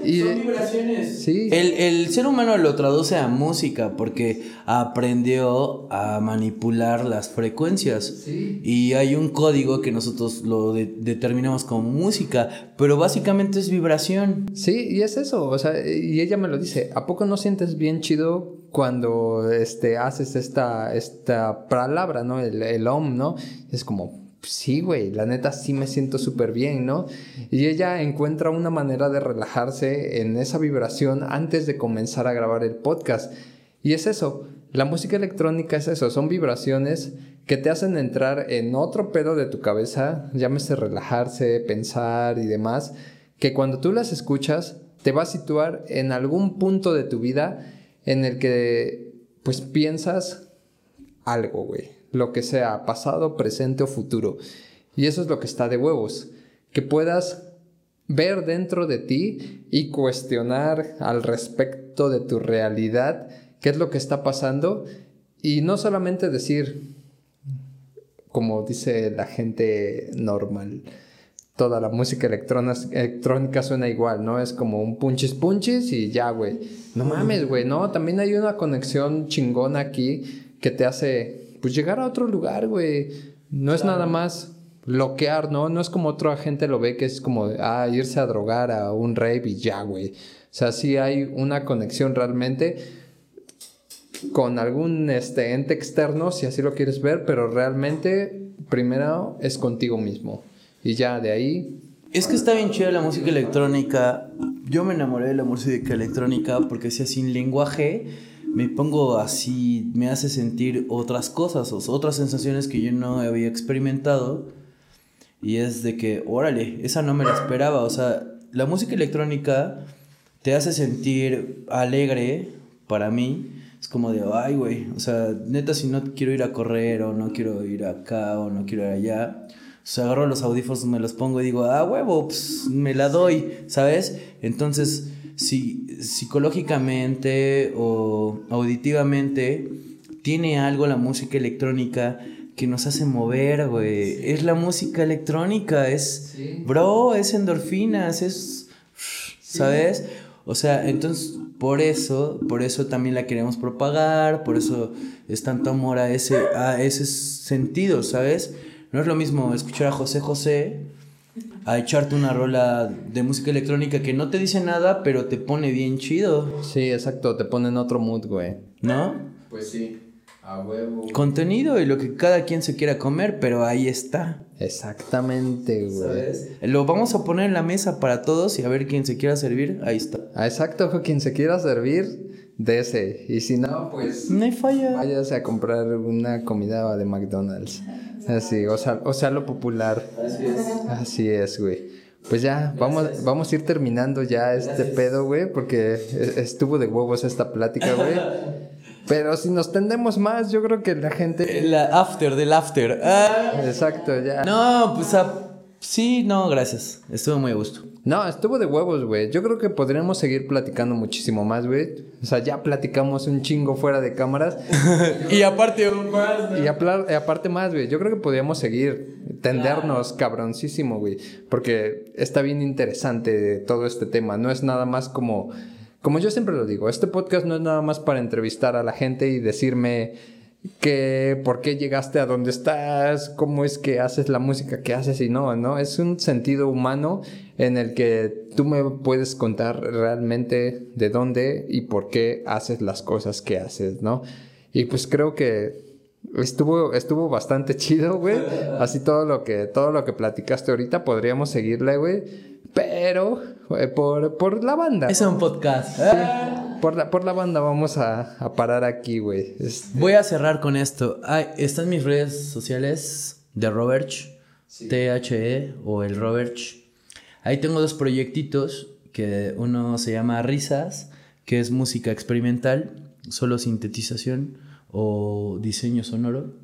Y, vibraciones. Sí. El, el ser humano lo traduce a música porque aprendió a manipular las frecuencias. Sí. Y hay un código que nosotros lo de- determinamos como música, pero básicamente es vibración. Sí, y es eso, o sea, y ella me lo dice, ¿a poco no sientes bien chido cuando este, haces esta, esta palabra, ¿no? El, el om, ¿no? Es como, sí, güey, la neta sí me siento súper bien, ¿no? Y ella encuentra una manera de relajarse en esa vibración antes de comenzar a grabar el podcast. Y es eso, la música electrónica es eso, son vibraciones que te hacen entrar en otro pedo de tu cabeza, llámese relajarse, pensar y demás, que cuando tú las escuchas te va a situar en algún punto de tu vida en el que pues piensas algo, güey, lo que sea, pasado, presente o futuro. Y eso es lo que está de huevos, que puedas ver dentro de ti y cuestionar al respecto de tu realidad qué es lo que está pasando y no solamente decir, como dice la gente normal, toda la música electrónica suena igual, ¿no? Es como un punchis punchis y ya, güey. No mames, güey, no, también hay una conexión chingona aquí que te hace, pues, llegar a otro lugar, güey. No es nada más bloquear, ¿no? No es como otra gente lo ve que es como, ah, irse a drogar a un rave y ya, güey. O sea, sí hay una conexión realmente con algún este, ente externo, si así lo quieres ver, pero realmente primero es contigo mismo. Y ya de ahí, Es que está bien chida la música electrónica. Yo me enamoré de la música electrónica porque si sin lenguaje me pongo así, me hace sentir otras cosas, otras sensaciones que yo no había experimentado. Y es de que, órale, esa no me la esperaba. O sea, la música electrónica te hace sentir alegre para mí. Es como de, ay, güey, o sea, neta, si no quiero ir a correr o no quiero ir acá o no quiero ir allá, agarro los audífonos, me los pongo y digo, ah, huevo, pues me la doy, ¿sabes? Entonces, si psicológicamente o auditivamente tiene algo la música electrónica que nos hace mover, güey. Es la música electrónica, es, Sí. bro, es endorfinas, es, ¿sabes? O sea, entonces, por eso, por eso también la queremos propagar, por eso es tanto amor a ese, a ese sentido, ¿sabes? No es lo mismo escuchar a José José a echarte una rola de música electrónica que no te dice nada, pero te pone bien chido, sí, exacto, te pone en otro mood, güey. ¿no? Pues sí, a huevo. Contenido y lo que cada quien se quiera comer, pero ahí está. Exactamente, güey. ¿Sabes? Lo vamos a poner en la mesa para todos y a ver quién se quiera servir. Ahí está. Ah, exacto, quien se quiera servir, de ese. Y si no, pues No hay falla. váyase a comprar una comida de McDonald's. Así, o sea, o sea, lo popular. Así es. Así es, güey. Pues ya, vamos, vamos a ir terminando ya este pedo, güey, porque e- estuvo de huevos esta plática, güey. Pero si nos tendemos más, yo creo que la gente... La after del after. Ah. Exacto, ya. No, pues ah, sí, no, gracias. Estuvo muy a gusto. No, estuvo de huevos, güey. Yo creo que podríamos seguir platicando muchísimo más, güey. O sea, ya platicamos un chingo fuera de cámaras. y aparte, un más. Y apla- y aparte más, güey. Yo creo que podríamos seguir, tendernos cabroncísimo, güey. Porque está bien interesante todo este tema. No es nada más como... Como yo siempre lo digo, este podcast no es nada más para entrevistar a la gente y decirme que por qué llegaste a donde estás, cómo es que haces la música que haces y no, ¿no? Es un sentido humano en el que tú me puedes contar realmente de dónde y por qué haces las cosas que haces, ¿no? Y pues creo que estuvo, estuvo bastante chido, güey. Así todo lo que, todo lo que platicaste ahorita podríamos seguirle, güey. Pero eh, por, por la banda. Es un podcast. Por la, por la banda vamos a, a parar aquí, güey. Este, Voy a cerrar con esto. Ay, están mis redes sociales de Roberch, T-H-E o el Roberch. Ahí tengo dos proyectitos, que uno se llama Risas, que es música experimental, solo sintetización o diseño sonoro.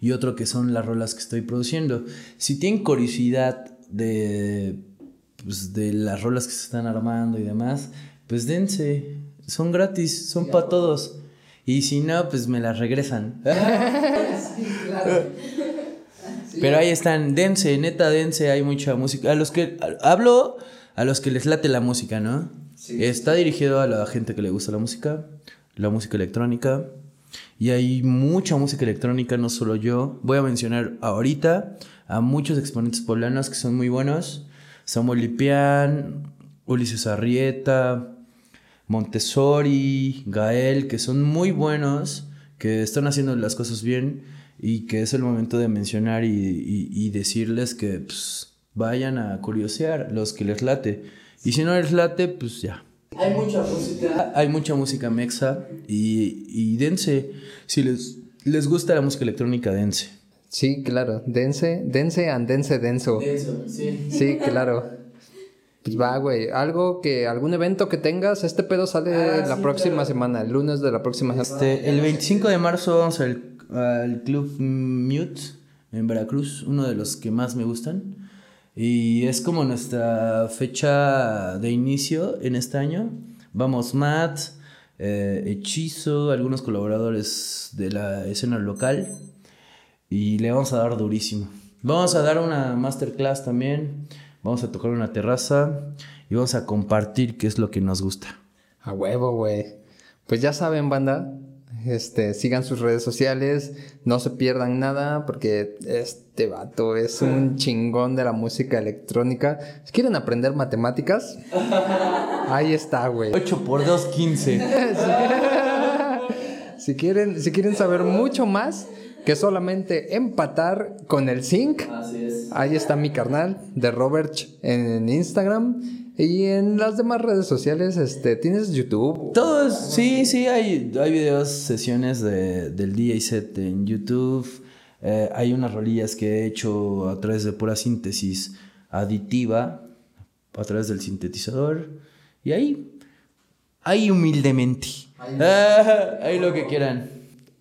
Y otro que son las rolas que estoy produciendo. Si tienen curiosidad de, pues, de las rolas que se están armando y demás, pues dense. Son gratis, son para todos. Y si no, pues me las regresan. Pero ahí están, dense, neta, dense, hay mucha música. A los que hablo, a los que les late la música, ¿no? Está dirigido a la gente que le gusta la música, la música electrónica. Y hay mucha música electrónica, no solo yo. Voy a mencionar ahorita a muchos exponentes poblanos que son muy buenos. Samuel Lipián, Ulises Arrieta, Montessori, Gael, que son muy buenos, que están haciendo las cosas bien y que es el momento de mencionar y, y- y decirles que pues, vayan a curiosear los que les late. Y si no les late, pues ya. Hay mucha música. Hay mucha música mexa y, y dense. Si les, les gusta la música electrónica, dense. sí, claro. Dense, dense and dense denso. Sí, claro. Pues va, güey. Algo que, algún evento que tengas, este pedo sale Ah, la sí, próxima claro. semana, el lunes de la próxima semana. Este, el 25 de marzo vamos al, al Club Mute en Veracruz, uno de los que más me gustan. Y es como nuestra fecha de inicio en este año. Vamos Matt, eh, Hechizo, algunos colaboradores de la escena local. Y le vamos a dar durísimo. Vamos a dar una masterclass también. Vamos a tocar una terraza. Y vamos a compartir qué es lo que nos gusta. A huevo, güey. Pues ya saben, banda. Este, sigan sus redes sociales, no se pierdan nada, porque este vato es un chingón de la música electrónica. Si quieren aprender matemáticas, ahí está, güey. 8 por 2, 15. Si quieren, si quieren saber mucho más que solamente empatar con el zinc, Así es. ahí está mi carnal de Robert en Instagram y en las demás redes sociales, este, tienes YouTube. Todos, sí, sí, hay, hay videos, sesiones de, del DJ set en YouTube. Eh, hay unas rolillas que he hecho a través de pura síntesis aditiva, a través del sintetizador. Y ahí, ahí humildemente. Ah, ahí lo que quieran.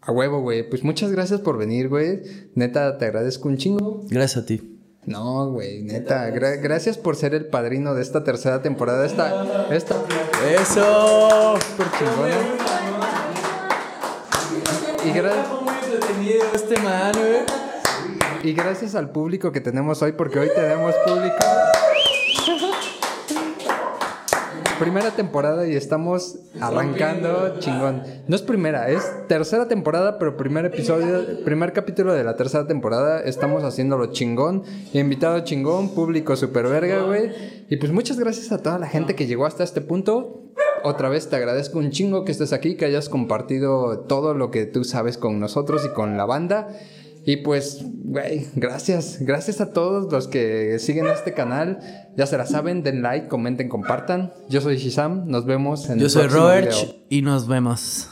A huevo, güey. Pues muchas gracias por venir, güey. Neta, te agradezco un chingo. Gracias a ti. No, güey, neta. gra- gracias por ser el padrino de esta tercera temporada. Esta, esta ¡Eso! súper chingona. Y, gra- Muy entretenido este man, güey. y gracias al público que tenemos hoy, porque hoy tenemos público. Primera temporada y estamos arrancando chingón. No es primera, es tercera temporada, pero primer episodio, primer capítulo de la tercera temporada. Estamos haciéndolo chingón. Invitado chingón, público super verga, güey. Y pues muchas gracias a toda la gente que llegó hasta este punto. Otra vez te agradezco un chingo que estés aquí, que hayas compartido todo lo que tú sabes con nosotros y con la banda. Y pues, güey, gracias. Gracias a todos los que siguen este canal. Ya se la saben, den like, comenten, compartan. Yo soy Shizam. Nos vemos en Yo el soy próximo Robert video. y nos vemos.